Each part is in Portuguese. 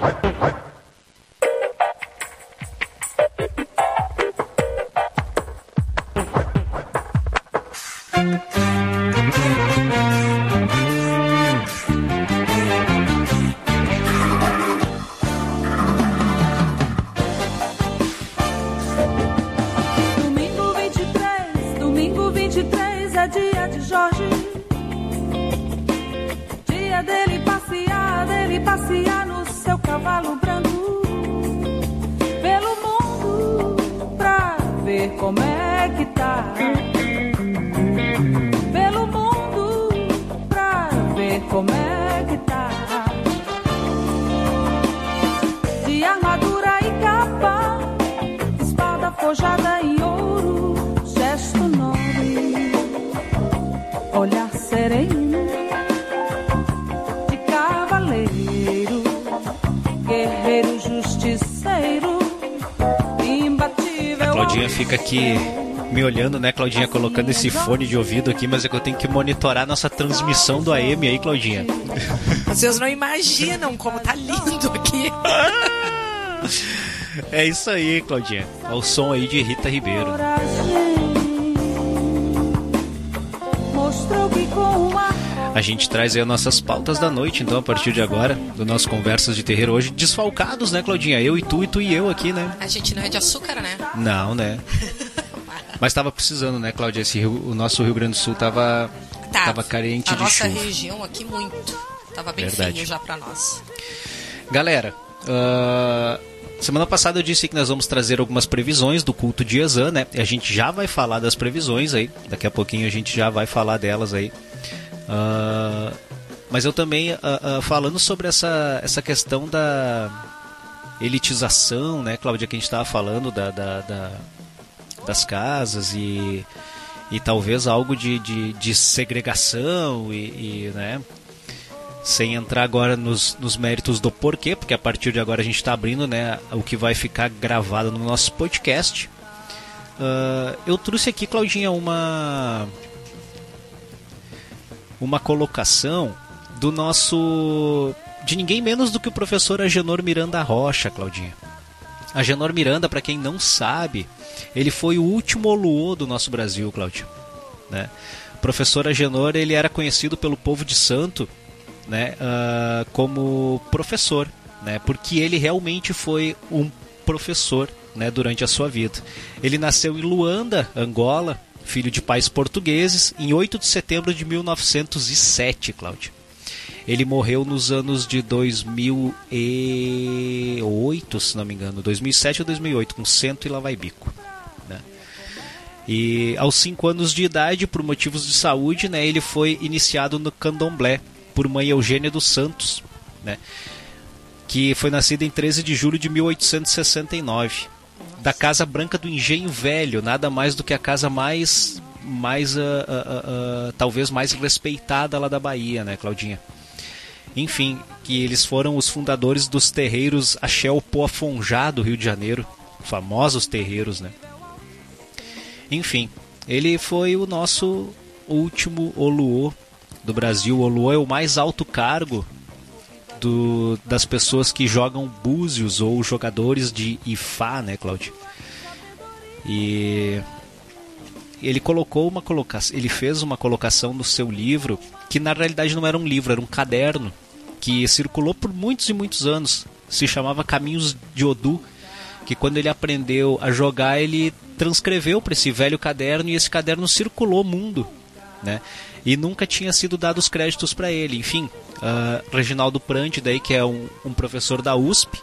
Hut, hut, hut, hut. Claudinha, colocando esse fone de ouvido aqui, mas é que eu tenho que monitorar nossa transmissão do AM aí, Claudinha. Vocês não imaginam como tá lindo aqui. É isso aí, Claudinha. É o som aí de Rita Ribeiro. Mostrou que com uma A gente traz aí as nossas pautas da noite, então, a partir de agora, do nosso Conversas de Terreiro hoje, desfalcados, né, Claudinha? Eu e tu, e tu e eu aqui, né? A gente não é de açúcar, né? Não, né? Mas tava precisando, né, Cláudia? Esse Rio- o nosso Rio Grande do Sul tava, Tá. tava carente A de nossa chuva. região aqui muito. Tava bem Verdade. já pra nós. Galera, ah, semana passada eu disse que nós vamos trazer algumas previsões do culto de Yazan, né? E a gente já vai falar das previsões aí. Daqui a pouquinho a gente já vai falar delas aí. Ah, mas eu também, ah, falando sobre essa, essa questão da elitização, né, Cláudia, que a gente estava falando da, da- da- das casas e, e talvez algo de, de, de segregação e, e, né, sem entrar agora nos, nos méritos do porquê, porque a partir de agora a gente está abrindo né, o que vai ficar gravado no nosso podcast. Ah, eu trouxe aqui, Claudinha, uma uma colocação do nosso de ninguém menos do que o professor Agenor Miranda Rocha, Claudinha. Agenor Miranda, para quem não sabe, ele foi o último Oluô do nosso Brasil, Cláudio. Né? O professor Agenor ele era conhecido pelo povo de Santo né, ah, como professor, né, porque ele realmente foi um professor né, durante a sua vida. Ele nasceu em Luanda, Angola, filho de pais portugueses, em 8 de setembro de 1907, Cláudio. Ele morreu nos anos de 2008, se não me engano, 2007 ou 2008, com cento e lá vai bico. Né? E aos 5 anos de idade, por motivos de saúde, né, ele foi iniciado no candomblé por mãe Eugênia dos Santos, né, que foi nascida em 13 de julho de 1869, da Casa Branca do Engenho Velho, nada mais do que a casa mais, mais ah, ah, ah, talvez mais respeitada lá da Bahia, né, Claudinha? Enfim, que eles foram os fundadores dos terreiros Axel Poafonjá do Rio de Janeiro, famosos terreiros, né? Enfim, ele foi o nosso último Oluô do Brasil. O Oluô é o mais alto cargo do, das pessoas que jogam búzios ou jogadores de Ifá, né, Claudio? E ele colocou uma colocação, ele fez uma colocação no seu livro que na realidade não era um livro, era um caderno que circulou por muitos e muitos anos. Se chamava Caminhos de Odu, que quando ele aprendeu a jogar, ele transcreveu para esse velho caderno e esse caderno circulou o mundo, né? E nunca tinha sido dado os créditos para ele. Enfim, ah, Reginaldo Prandi, daí que é um, um professor da USP,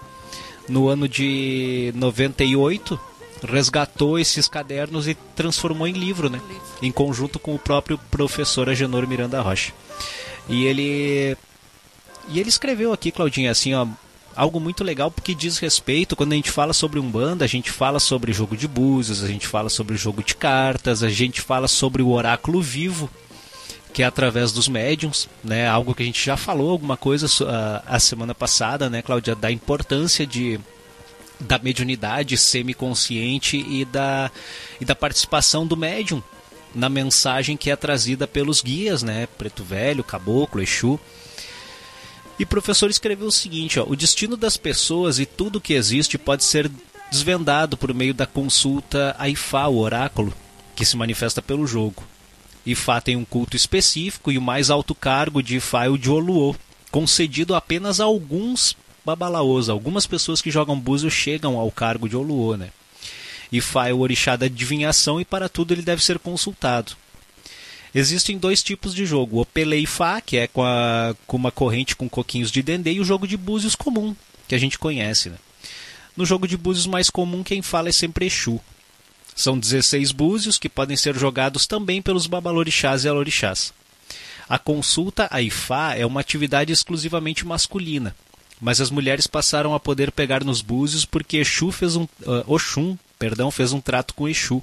no ano de 98 resgatou esses cadernos e transformou em livro, né? Em conjunto com o próprio professor Agenor Miranda Rocha. E ele e ele escreveu aqui, Claudinha, assim, ó, algo muito legal porque diz respeito, quando a gente fala sobre Umbanda, a gente fala sobre jogo de búzios, a gente fala sobre jogo de cartas, a gente fala sobre o oráculo vivo, que é através dos médiums, né? Algo que a gente já falou alguma coisa a, semana passada, né, Cláudia, da importância de da mediunidade semiconsciente e da e da participação do médium na mensagem que é trazida pelos guias, né? Preto Velho, Caboclo, Exu. E o professor escreveu o seguinte: ó, o destino das pessoas e tudo que existe pode ser desvendado por meio da consulta a Ifá, o oráculo, que se manifesta pelo jogo. Ifá tem um culto específico e o mais alto cargo de Ifá é o de Oluô, concedido apenas a alguns babalaôs. Algumas pessoas que jogam búzios chegam ao cargo de Oluô, né? Ifá é o orixá da adivinhação e para tudo ele deve ser consultado. Existem dois tipos de jogo: o Pele Ifá, que é com, a, com uma corrente com coquinhos de dendê, e o jogo de búzios comum, que a gente conhece. Né? No jogo de búzios mais comum, quem fala é sempre Exu. São 16 búzios que podem ser jogados também pelos babalorixás e alorixás. A consulta a Ifá é uma atividade exclusivamente masculina, mas as mulheres passaram a poder pegar nos búzios porque Exu fez um, uh, Oxum perdão, fez um trato com Exu,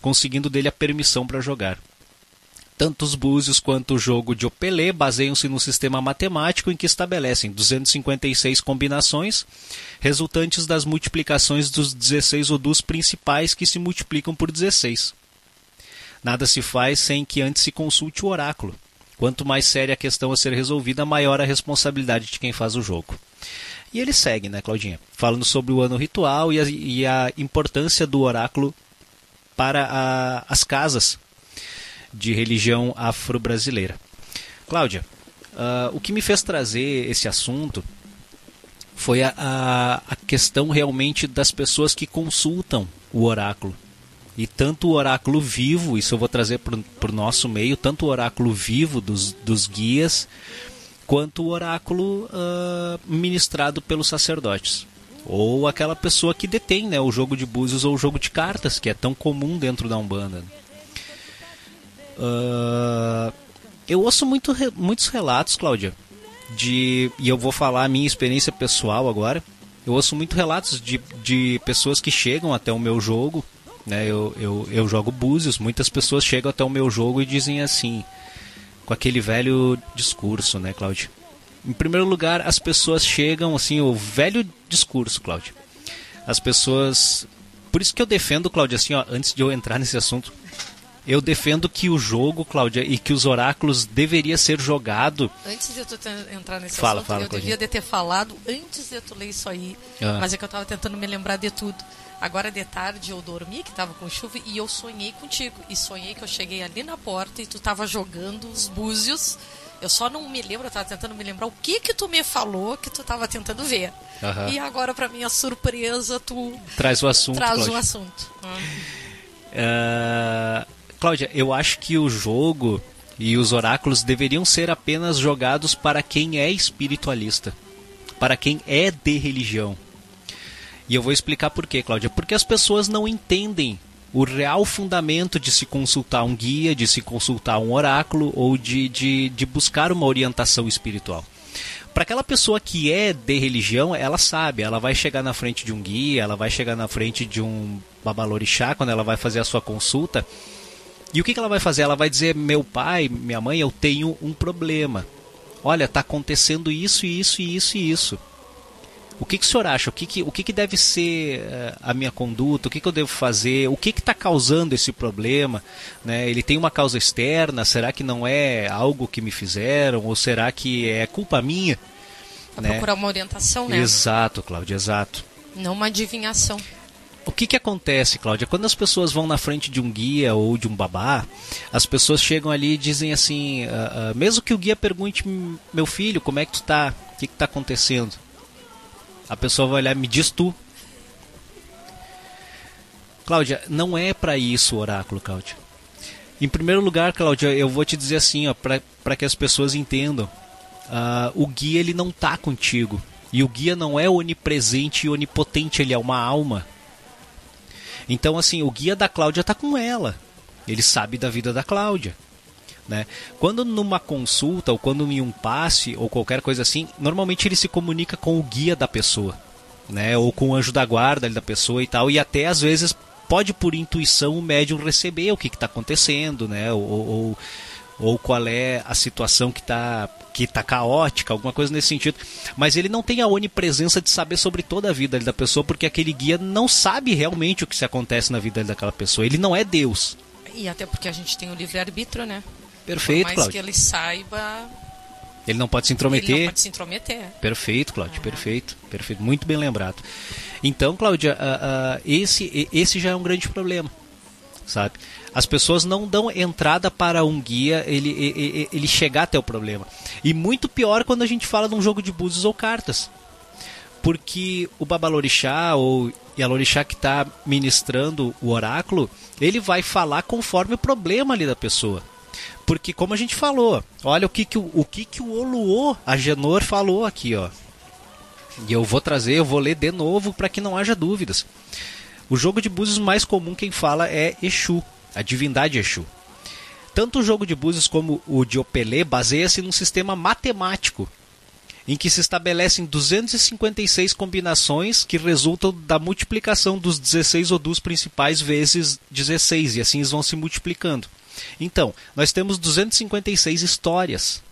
conseguindo dele a permissão para jogar. Tanto os búzios quanto o jogo de Opelê baseiam-se num sistema matemático em que estabelecem 256 combinações, resultantes das multiplicações dos 16 odus principais que se multiplicam por 16. Nada se faz sem que antes se consulte o oráculo. Quanto mais séria a questão a ser resolvida, maior a responsabilidade de quem faz o jogo. E ele segue, né, Claudinha? Falando sobre o ano ritual e a, e a importância do oráculo para a, as casas de religião afro-brasileira. Cláudia, uh, o que me fez trazer esse assunto foi a, a, a questão realmente das pessoas que consultam o oráculo. E tanto o oráculo vivo, isso eu vou trazer para o nosso meio, tanto o oráculo vivo dos, dos guias, quanto o oráculo uh, ministrado pelos sacerdotes. Ou aquela pessoa que detém né, o jogo de búzios ou o jogo de cartas, que é tão comum dentro da Umbanda. Uh, eu ouço muito, muitos relatos, Cláudia, de, e eu vou falar a minha experiência pessoal agora. Eu ouço muito relatos de, de pessoas que chegam até o meu jogo. Né, eu, eu, eu jogo búzios, muitas pessoas chegam até o meu jogo e dizem assim: com aquele velho discurso, né, Cláudio? Em primeiro lugar, as pessoas chegam assim, o velho discurso, Cláudio. As pessoas. Por isso que eu defendo, Cláudio, assim, ó, antes de eu entrar nesse assunto, eu defendo que o jogo, Cláudia, e que os oráculos deveria ser jogado. Antes de tu entrar nesse fala, assunto, fala, eu Claudinha. devia ter falado antes de tu ler isso aí. Ah. Mas é que eu tava tentando me lembrar de tudo. Agora de tarde eu dormi, que tava com chuva, e eu sonhei contigo. E sonhei que eu cheguei ali na porta e tu tava jogando os búzios. Eu só não me lembro, eu tava tentando me lembrar o que que tu me falou que tu tava tentando ver. E agora, pra minha surpresa, tu Traz o assunto, traz Cláudia. o assunto. Ah. Ah, Cláudia, eu acho que o jogo e os oráculos deveriam ser apenas jogados para quem é espiritualista, para quem é de religião. E eu vou explicar por quê, Cláudia. Porque as pessoas não entendem o real fundamento de se consultar um guia, de se consultar um oráculo ou de, de, de buscar uma orientação espiritual. Para aquela pessoa que é de religião, ela sabe, ela vai chegar na frente de um guia, ela vai chegar na frente de um babalorixá quando ela vai fazer a sua consulta. E o que, que ela vai fazer? Ela vai dizer: Meu pai, minha mãe, eu tenho um problema. Olha, está acontecendo isso, isso, isso e isso. O que, que o senhor acha? O que, que, o que, que deve ser eh, a minha conduta? O que, que eu devo fazer? O que está causando esse problema? Né? Ele tem uma causa externa? Será que não é algo que me fizeram? Ou será que é culpa minha? Pra Né? procurar uma orientação, né? Exato, Cláudia, exato. Não uma adivinhação. O que, que acontece, Cláudia? Quando as pessoas vão na frente de um guia ou de um babá, as pessoas chegam ali e dizem assim, ah, ah, mesmo que o guia pergunte, meu filho, como é que tu tá? O que está acontecendo? A pessoa vai olhar, me diz tu. Cláudia, não é para isso o oráculo, Cláudia. Em primeiro lugar, Cláudia, eu vou te dizer assim, ó, para que as pessoas entendam. ah, o guia ele não tá contigo. E o guia não é onipresente e onipotente, ele é uma alma. Então, assim, o guia da Cláudia tá com ela. Ele sabe da vida da Cláudia. Né? Quando numa consulta, ou quando em um passe, ou qualquer coisa assim, normalmente ele se comunica com o guia da pessoa. Né? Ou com o anjo da guarda da pessoa e tal. E até às vezes pode por intuição o médium receber o que está acontecendo, né? Ou, ou, ou qual é a situação que está que tá caótica, alguma coisa nesse sentido. Mas ele não tem a onipresença de saber sobre toda a vida da pessoa, porque aquele guia não sabe realmente o que se acontece na vida daquela pessoa. Ele não é Deus. E até porque a gente tem o livre-arbítrio, né? Perfeito, Por mais Cláudio. que ele saiba, Ele não pode se intrometer. Ele não pode se intrometer. Perfeito, Cláudia, perfeito, perfeito, muito bem lembrado. Então, Cláudia, uh, uh, esse, esse já é um grande problema, sabe? As pessoas não dão entrada para um guia ele, ele, ele chegar até o problema. E muito pior quando a gente fala de um jogo de búzios ou cartas. Porque o Babalorixá ou Yalorixá que está ministrando o oráculo, ele vai falar conforme o problema ali da pessoa. Porque como a gente falou, olha o que, que, o, o, que, que o Oluô, a Genor, falou aqui, ó. E eu vou trazer, eu vou ler de novo para que não haja dúvidas. O jogo de búzios mais comum quem fala é Exu, a divindade Exu. Tanto o jogo de búzios como o de Opelê baseia-se num sistema matemático em que se estabelecem 256 combinações que resultam da multiplicação dos 16 odus principais vezes 16 e assim eles vão se multiplicando. Então, nós temos 256 histórias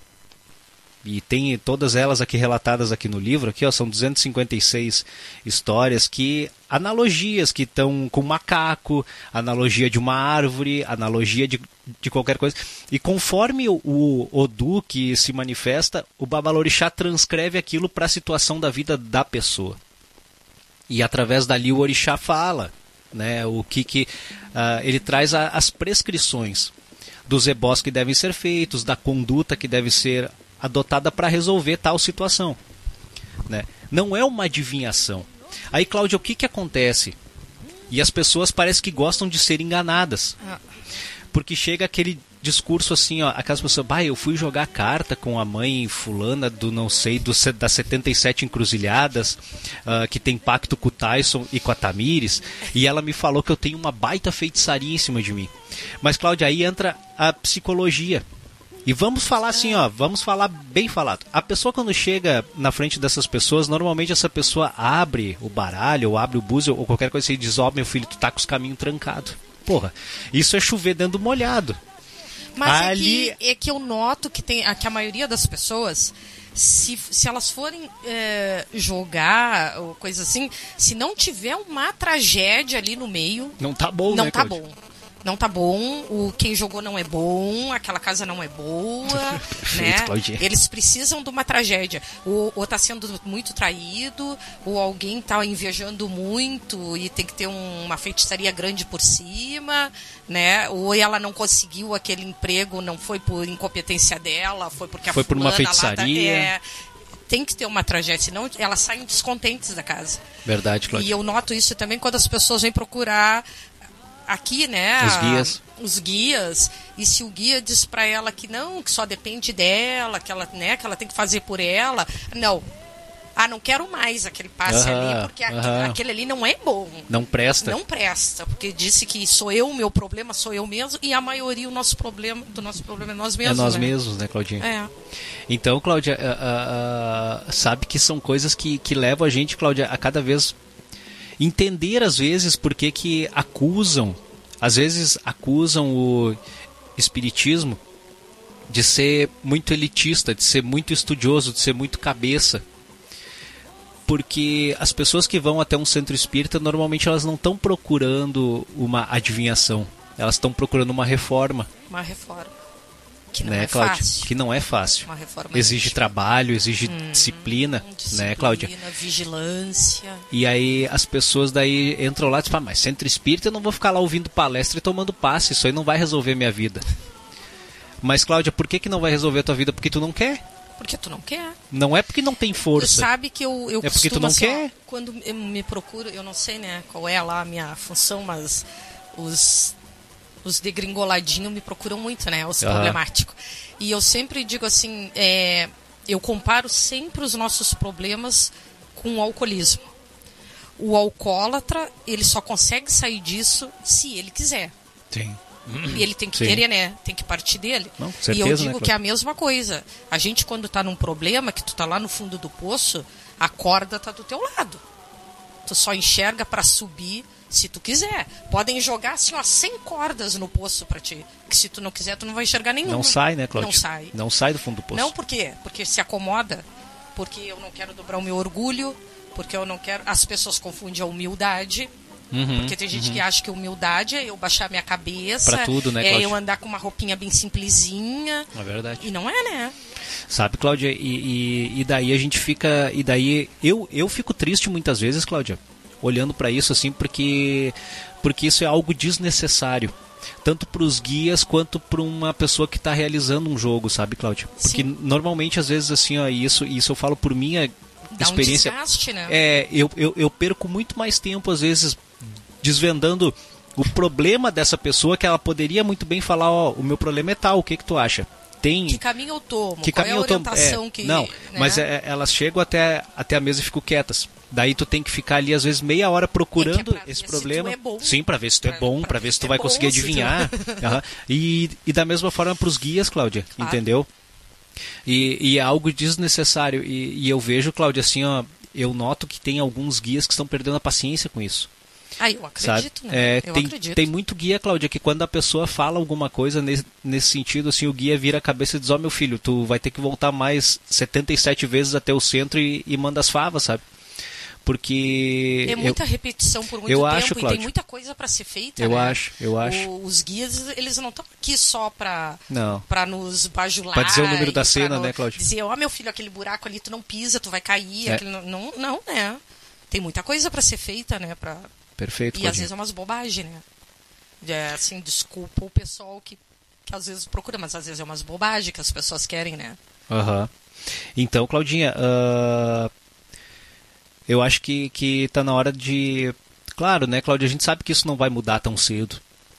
e tem todas elas aqui relatadas aqui no livro, aqui ó, são 256 histórias que analogias que estão com macaco, analogia de uma árvore, analogia de, de qualquer coisa. E conforme o, Odu que se manifesta, o Babalorixá transcreve aquilo para a situação da vida da pessoa. E através dali o orixá fala, né, o que que uh, ele traz a, as prescrições dos ebós que devem ser feitos, da conduta que deve ser adotada para resolver tal situação. Né? Não é uma adivinhação. Aí, Cláudia, o que, que acontece? E as pessoas parecem que gostam de ser enganadas. Porque chega aquele discurso assim, ó, aquelas pessoas, bah, eu fui jogar carta com a mãe fulana do não sei, do, das 77 encruzilhadas, uh, que tem pacto com o Tyson e com a Tamires, e ela me falou que eu tenho uma baita feitiçaria em cima de mim. Mas, Cláudia, aí entra a psicologia. E vamos falar assim, ó, vamos falar bem falado. A pessoa quando chega na frente dessas pessoas, normalmente essa pessoa abre o baralho, ou abre o búzio, ou qualquer coisa assim, e diz, ó, oh, meu filho, tu tá com os caminhos trancados. Porra, isso é chover dentro do molhado. Mas Ali... é, que, é que eu noto que, tem, que a maioria das pessoas, se, se elas forem é, jogar ou coisa assim, se não tiver uma tragédia ali no meio. Não tá bom, Não né, tá bom não tá bom, o quem jogou não é bom, aquela casa não é boa, né? Eles precisam de uma tragédia. Ou, ou tá sendo muito traído, ou alguém tá invejando muito e tem que ter um, uma feitiçaria grande por cima, né? Ou ela não conseguiu aquele emprego, não foi por incompetência dela, foi porque foi a por uma tá, feitiçaria. é, tem que ter uma tragédia, senão elas saem descontentes da casa. Verdade, Cláudia. E eu noto isso também quando as pessoas vêm procurar aqui, né? Os guias. Os guias. E se o guia diz para ela que não, que só depende dela, que ela, né, que ela tem que fazer por ela, não. Ah, não quero mais aquele passe ali, porque aquele ali não é bom. Não presta. Não presta, porque disse que sou eu, o meu problema sou eu mesmo, e a maioria o nosso problema, do nosso problema é nós mesmos. É nós né? mesmos, né, Claudinha? É. Então, Cláudia, uh, uh, sabe que são coisas que, que levam a gente, Cláudia, a cada vez entender às vezes por que, que acusam, às vezes acusam o espiritismo de ser muito elitista, de ser muito estudioso, de ser muito cabeça. Porque as pessoas que vão até um centro espírita, normalmente elas não estão procurando uma adivinhação, elas estão procurando uma reforma. Uma reforma. Que não né, é fácil. Que não é fácil. Exige trabalho, exige hum, disciplina, disciplina, né, Cláudia? vigilância. E aí as pessoas daí entram lá e dizem, mas centro espírita eu não vou ficar lá ouvindo palestra e tomando passe, isso aí não vai resolver minha vida. Mas Cláudia, por que, que não vai resolver a tua vida? Porque tu não quer. Porque tu não quer. Não é porque não tem força. Tu sabe que eu, eu É porque tu não assim, quer. Ó, quando eu me procuro, eu não sei né, qual é lá a minha função, mas os, os degringoladinhos me procuram muito, né? Os Aham. problemáticos. E eu sempre digo assim, é, eu comparo sempre os nossos problemas com o alcoolismo. O alcoólatra, ele só consegue sair disso se ele quiser. Sim. E ele tem que Sim. querer, né? Tem que partir dele. Não, com e certeza, eu né, digo que é a mesma coisa. A gente, quando tá num problema, que tu tá lá no fundo do poço, a corda tá do teu lado. Tu só enxerga para subir se tu quiser. Podem jogar assim, ó, 100 cordas no poço para ti. Que se tu não quiser, tu não vai enxergar nenhuma. Não sai, né, Cláudia? Não sai. Não sai do fundo do poço. Não por quê? Porque se acomoda. Porque eu não quero dobrar o meu orgulho. Porque eu não quero. As pessoas confundem a humildade. Uhum, Porque tem gente que acha que humildade é eu baixar minha cabeça. Pra tudo, né, É Cláudia? eu andar com uma roupinha bem simplesinha. É verdade. E não é, né? Sabe, Cláudia? E, e, e, daí a gente fica. E daí eu, eu fico triste muitas vezes, Cláudia, olhando para isso assim, porque, porque isso é algo desnecessário. Tanto para os guias quanto para uma pessoa que está realizando um jogo, sabe, Cláudia? Porque Sim. normalmente, às vezes, assim, ó, isso, isso eu falo por minha Dá experiência. Um desgaste, né? É, eu, eu, eu perco muito mais tempo, às vezes, desvendando o problema dessa pessoa que ela poderia muito bem falar, ó, o meu problema é tal, o que que tu acha? Tem... Que caminho eu tomo? Que Qual caminho é a orientação é, que... Não, né? mas é, elas chegam até, até a mesa e ficam quietas. Daí tu tem que ficar ali às vezes meia hora procurando é esse problema. É bom. Sim, para ver se tu é bom, para ver se tu vai bom, conseguir adivinhar. Tu... uhum. e, e da mesma forma para os guias, Cláudia, claro. entendeu? E, e, é algo desnecessário. E, e eu vejo, Cláudia, assim, ó, eu noto que tem alguns guias que estão perdendo a paciência com isso. Ah, eu acredito, né? É, eu tem, acredito. tem muito guia, Cláudia, que quando a pessoa fala alguma coisa nesse, nesse sentido, assim, o guia vira a cabeça e diz, ó oh, meu filho, tu vai ter que voltar mais 77 vezes até o centro e, e manda as favas, sabe? Porque. É muita eu, repetição por muito eu tempo acho, e Cláudia, tem muita coisa para ser feita. Eu né? acho, eu acho. O, os guias, eles não estão aqui só para não. para nos bajular. Pra dizer o número da cena, né, Cláudia? Dizer, ó, oh, meu filho, aquele buraco ali tu não pisa, tu vai cair. É. Não, não, não, né? Tem muita coisa para ser feita, né? Pra... Perfeito. E Cláudia. às vezes é umas bobagens, né? É, assim, desculpa o pessoal que, que às vezes procura, mas às vezes é umas bobagens que as pessoas querem, né? Aham. Uhum. Então, Claudinha, uh, eu acho que, que tá na hora de. Claro, né, Cláudia? A gente sabe que isso não vai mudar tão cedo.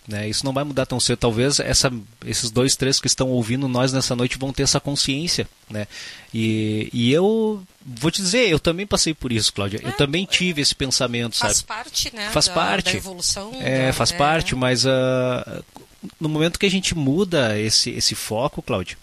Né? Isso não vai mudar tão cedo. Talvez essa, esses dois, três que estão ouvindo nós nessa noite vão ter essa consciência. Né? E, e eu vou te dizer, eu também passei por isso, Cláudia. É, eu também tive esse pensamento, faz sabe? parte, né? Faz da, parte. Da evolução. É, da, faz é. parte, mas uh, no momento que a gente muda esse, esse foco, Cláudia,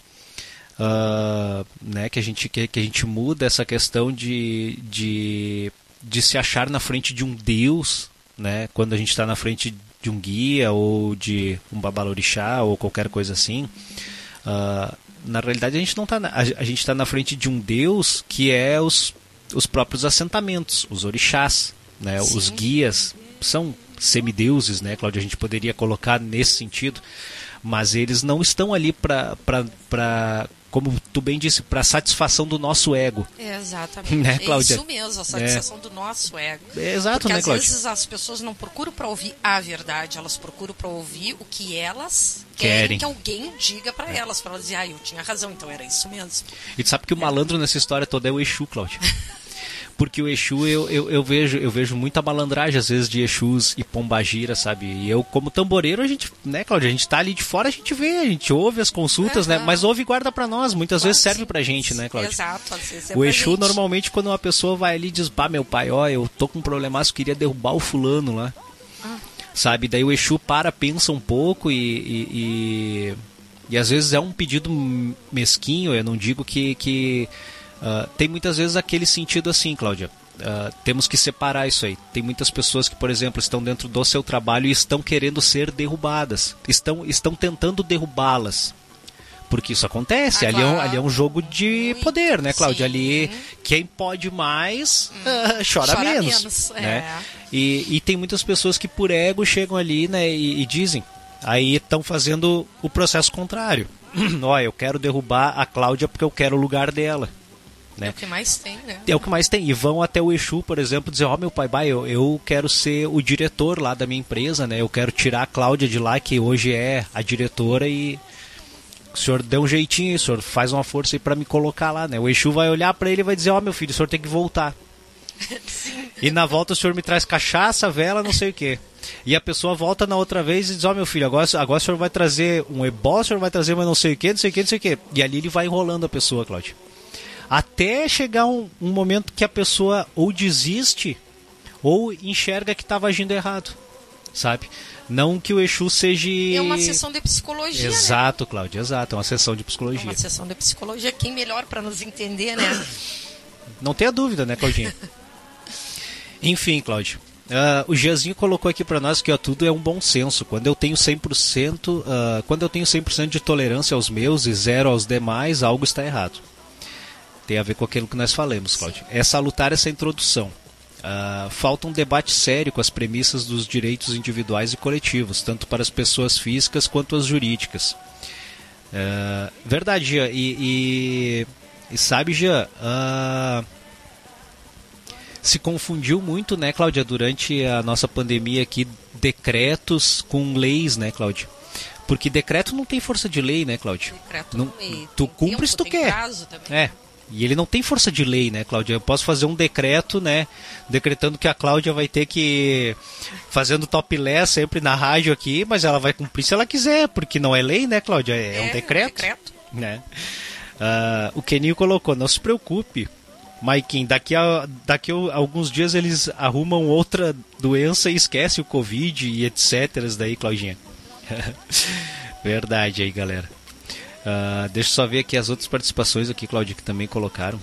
uh, né, que, a gente, que, que a gente muda essa questão de, de, de se achar na frente de um Deus, né, quando a gente está na frente de um guia ou de um babalorixá ou qualquer coisa assim, uh, na realidade a gente não está a, a gente está na frente de um Deus que é os, os próprios assentamentos, os orixás, né, os guias são semideuses, né, Cláudia? A gente poderia colocar nesse sentido, mas eles não estão ali para como tu bem disse, para satisfação do nosso ego. É, exatamente. Né, Cláudia? É isso mesmo, a satisfação é. do nosso ego. É exato, Porque né, às Cláudia? vezes as pessoas não procuram para ouvir a verdade, elas procuram para ouvir o que elas Querem. querem, que alguém diga para elas, para elas dizer, ah, eu tinha razão, então era isso mesmo. E tu sabe que o malandro nessa história toda é o Exu, Cláudia. porque o Exu eu, eu, eu, vejo eu vejo muita malandragem às vezes de Exus e Pombagira, sabe? E eu como tamboreiro a gente, né, Cláudia, a gente tá ali de fora, a gente vê, a gente ouve as consultas, né? Mas ouve e guarda para nós, muitas Claro, vezes serve sim. pra gente, né, Cláudia? Exato, às vezes é O Exu gente. normalmente quando uma pessoa vai ali e diz, pá, meu pai, ó, eu tô com um problemaço, queria derrubar o fulano lá. Ah. Sabe? Daí o Exu para, pensa um pouco e, e, e, e às vezes é um pedido mesquinho, eu não digo que, que ah, tem muitas vezes aquele sentido assim, Cláudia. Ah, temos que separar isso aí. Tem muitas pessoas que, por exemplo, estão dentro do seu trabalho e estão querendo ser derrubadas. Estão, estão tentando derrubá-las. Porque isso acontece. Ah, ali, é um, claro. ali é um jogo de Muito, poder, né, Cláudia? sim. Ali, quem pode mais, ah, chora, Chora menos. menos, né? é. E, e tem muitas pessoas que, por ego, chegam ali né, e, e dizem. Aí estão fazendo o processo contrário. Ó, eu quero derrubar a Cláudia porque eu quero o lugar dela. Né? É o que mais tem, né? É o que mais tem. E vão até o Exu, por exemplo, dizer, ó meu pai, pai eu, eu quero ser o diretor lá da minha empresa, né? Eu quero tirar a Cláudia de lá, que hoje é a diretora, e o senhor dê um jeitinho, aí, o senhor faz uma força aí pra me colocar lá, né? O Exu vai olhar pra ele e vai dizer, ó meu filho, o senhor tem que voltar. E na volta o senhor me traz cachaça, vela, não sei o quê. E a pessoa volta na outra vez e diz, ó meu filho, agora, agora o senhor vai trazer um ebó, o senhor vai trazer mas não sei o quê, não sei o quê, não sei o quê. E ali ele vai enrolando a pessoa, Cláudio até chegar um, um momento que a pessoa ou desiste ou enxerga que estava agindo errado, sabe? Não que o Exu seja. É uma sessão de psicologia, né? Exato, Cláudia, exato. É uma sessão de É psicologia. uma sessão de psicologia. Quem melhor para nos entender, né? Não tenha dúvida, né, Claudinha? Enfim, Cláudio. ah, o Giazinho colocou aqui para nós que ó, tudo é um bom senso. Quando eu tenho 100%, ah, quando eu tenho 100% de tolerância aos meus e zero aos demais, algo está errado. Tem a ver com aquilo que nós falamos, Cláudio. É salutar essa introdução. Ah, falta um debate sério com as premissas dos direitos individuais e coletivos, tanto para as pessoas físicas quanto as jurídicas. Uh, verdade, Jean. E, e, e sabe, Jean, uh, se confundiu muito, né, Cláudia, durante a nossa pandemia aqui, decretos com leis, né, Cláudia? Porque decreto não tem força de lei, né, Cláudia? Decreto não, lei. tu cumpre se tu quer. É. E ele não tem força de lei, né, Cláudia? Eu posso fazer um decreto, né, decretando que a Cláudia vai ter que fazendo topless sempre na rádio aqui, mas ela vai cumprir se ela quiser, porque não é lei, né, Cláudia? É, um decreto. decreto. Né? Ah, o Keninho colocou, não se preocupe, Maikin, daqui a, daqui a alguns dias eles arrumam outra doença e esquece o Covid e etc. Daí, Claudinha. Verdade aí, galera. Uh, deixa eu só ver aqui as outras participações aqui, Claudia, que também colocaram.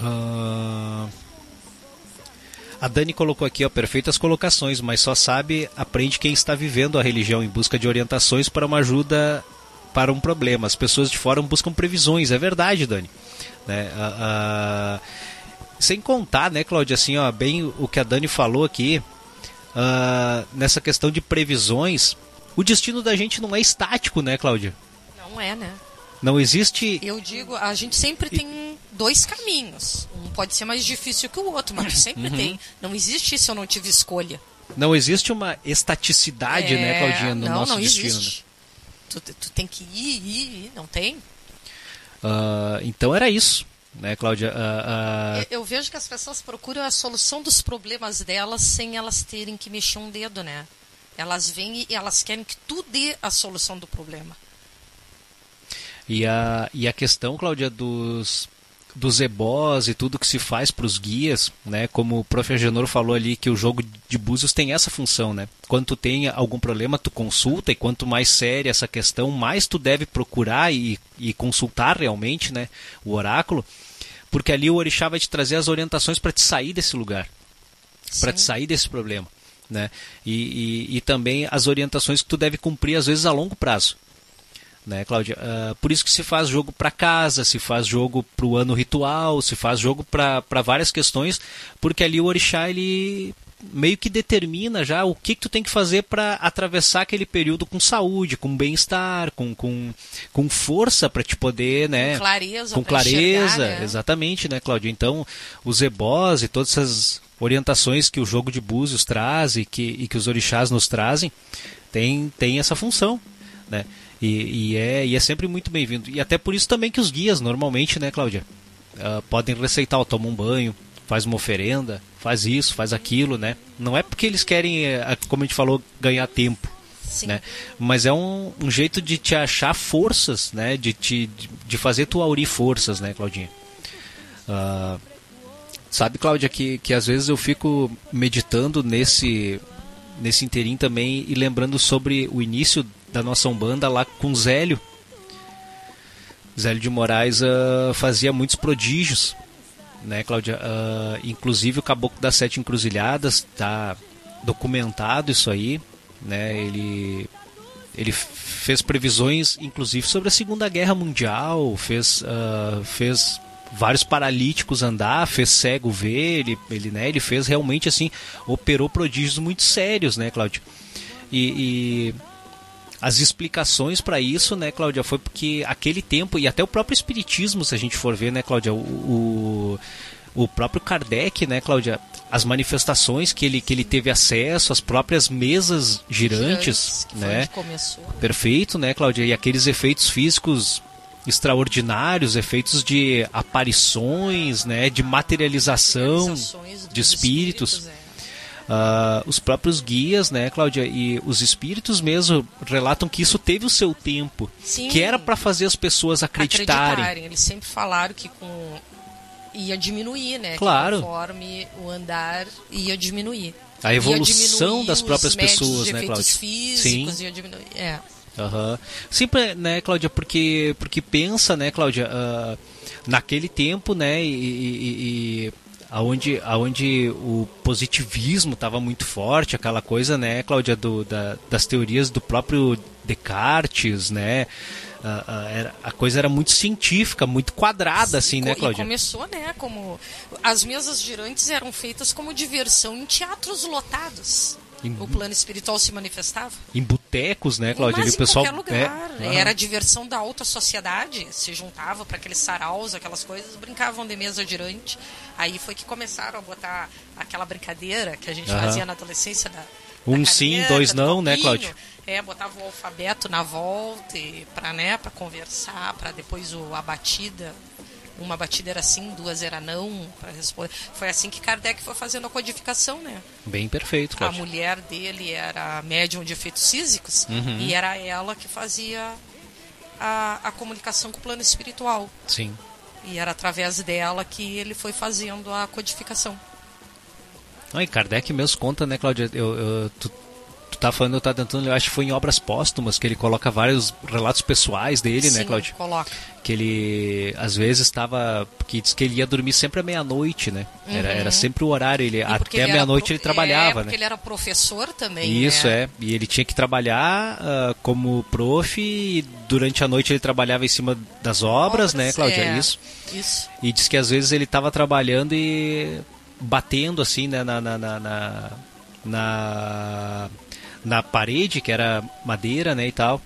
Uh, a Dani colocou aqui, ó, perfeitas colocações, mas só sabe, aprende quem está vivendo a religião em busca de orientações para uma ajuda para um problema. As pessoas de fora buscam previsões, é verdade, Dani. Né? Uh, sem contar, né, Cláudia, assim, ó, bem o que a Dani falou aqui, nessa questão de previsões, o destino da gente não é estático, né, Cláudia? Não é, né? Não existe. Eu digo, a gente sempre tem dois caminhos. Um pode ser mais difícil que o outro, mas sempre Uhum. tem. Não existe se eu não tive escolha. Não existe uma estaticidade, né, É, Claudinha, no não, nosso não destino. existe. Tu, tu tem que ir, ir, ir. Não tem. Ah, então era isso, né, Cláudia? Ah, Eu, eu vejo que as pessoas procuram a solução dos problemas delas sem elas terem que mexer um dedo, né? Elas vêm e elas querem que tu dê a solução do problema. e, a, e a questão, Cláudia, dos dos ebós e tudo que se faz para os guias, né? Como o prof. Agenor falou ali que o jogo de búzios tem essa função, né? Quando tu tem algum problema, tu consulta e quanto mais séria essa questão, mais tu deve procurar e, e consultar realmente, né? O oráculo, porque ali o orixá vai te trazer as orientações para te sair desse lugar, para te sair desse problema, né? E, e, e também as orientações que tu deve cumprir às vezes a longo prazo né, Cláudia? Ah, por isso que se faz jogo para casa, se faz jogo para o ano ritual, se faz jogo para várias questões, porque ali o orixá ele meio que determina já o que, que tu tem que fazer para atravessar aquele período com saúde, com bem-estar, com, com, com força para te poder, né? Com clareza. com clareza, enxergar, né? né, Cláudia? Então, os ebós e todas essas orientações que o jogo de búzios traz e que, e que os orixás nos trazem, tem, tem essa função, né? E, e é, e é sempre muito bem-vindo. E até por isso também que os guias, normalmente, né, Cláudia? ah, podem receitar, toma um banho, faz uma oferenda, faz isso, faz aquilo, né? Não é porque eles querem, eh, como a gente falou, ganhar tempo Sim. né? Mas é um, um jeito de te achar forças, né? De, te, de, fazer tu aurir forças, né, Claudinha? Ah, sabe, Cláudia, que, que às vezes eu fico meditando nesse, nesse inteirinho também e lembrando sobre o início da nossa Umbanda lá com Zélio. Zélio de Moraes ah, fazia muitos prodígios, né, Cláudia? Ah, inclusive o Caboclo das Sete Encruzilhadas, tá documentado isso aí, né? Ele ele fez previsões, inclusive sobre a Segunda Guerra Mundial, fez ah, fez vários paralíticos andar, fez cego ver, ele ele né, ele fez realmente assim operou prodígios muito sérios, né, Cláudia? E, e as explicações para isso, né, Cláudia, foi porque aquele tempo, e até o próprio Espiritismo, se a gente for ver, né, Cláudia, o, o, o próprio Kardec, né, Cláudia, as manifestações que ele, que ele teve acesso, as próprias mesas girantes, foi né, começou. perfeito, né, Cláudia, e aqueles efeitos físicos extraordinários, efeitos de aparições, né, de materialização de espíritos. é. Ah, os próprios guias, né, Cláudia, e os espíritos mesmo relatam que isso teve o seu tempo, Sim. que era para fazer as pessoas acreditarem. Eles sempre falaram que com ia diminuir, né? Que Claro. conforme o andar ia diminuir. A Ia evolução diminuir das próprias pessoas, né, Cláudia? físicos ia diminuir. É. Sempre, né, Cláudia, porque, porque pensa, né, Cláudia, ah, naquele tempo, né, e, e, e aonde, aonde o positivismo estava muito forte, aquela coisa, né, Cláudia, do, da, das teorias do próprio Descartes, né, ah, ah, era, a coisa era muito científica, muito quadrada, assim, né, Co- E Cláudia? começou, né, como as mesas girantes eram feitas como diversão em teatros lotados. Em- o plano espiritual se manifestava. Em botecos, né, Cláudia? Mas em o pessoal. qualquer lugar. É. Era a diversão da alta sociedade. Se juntava para aqueles saraus, aquelas coisas, brincavam de mesa girante. Aí foi que começaram a botar aquela brincadeira que a gente Aham. fazia na adolescência da. Um sim, dois do não, né. Cláudia? É, botava o alfabeto na volta e para né, conversar, para depois o, a batida. Uma batida era sim, duas era não, para responder. Foi assim que Kardec foi fazendo a codificação, né? Bem perfeito, A Cláudia. mulher dele era médium de efeitos físicos Uhum. e era ela que fazia a, a comunicação com o plano espiritual. Sim. E era através dela que ele foi fazendo a codificação. Não, e Kardec mesmo conta, né, Cláudia? Eu, eu- tu, tu tá falando, eu tá tentando, eu acho que foi em obras póstumas que ele coloca vários relatos pessoais dele, né, Sim, Cláudia? Coloca. Que ele às vezes estava. Porque diz que ele ia dormir sempre à meia-noite, né? Era, era sempre o horário, ele, Uhum. Até meia-noite pro- ele trabalhava, é, porque né? ele era professor também. Isso, né? é. E ele tinha que trabalhar ah, como prof e durante a noite ele trabalhava em cima das obras, né, Cláudia? é. Isso. Isso. E diz que às vezes ele estava trabalhando e batendo assim né, na, na, na, na, na, na parede, que era madeira, né, e tal.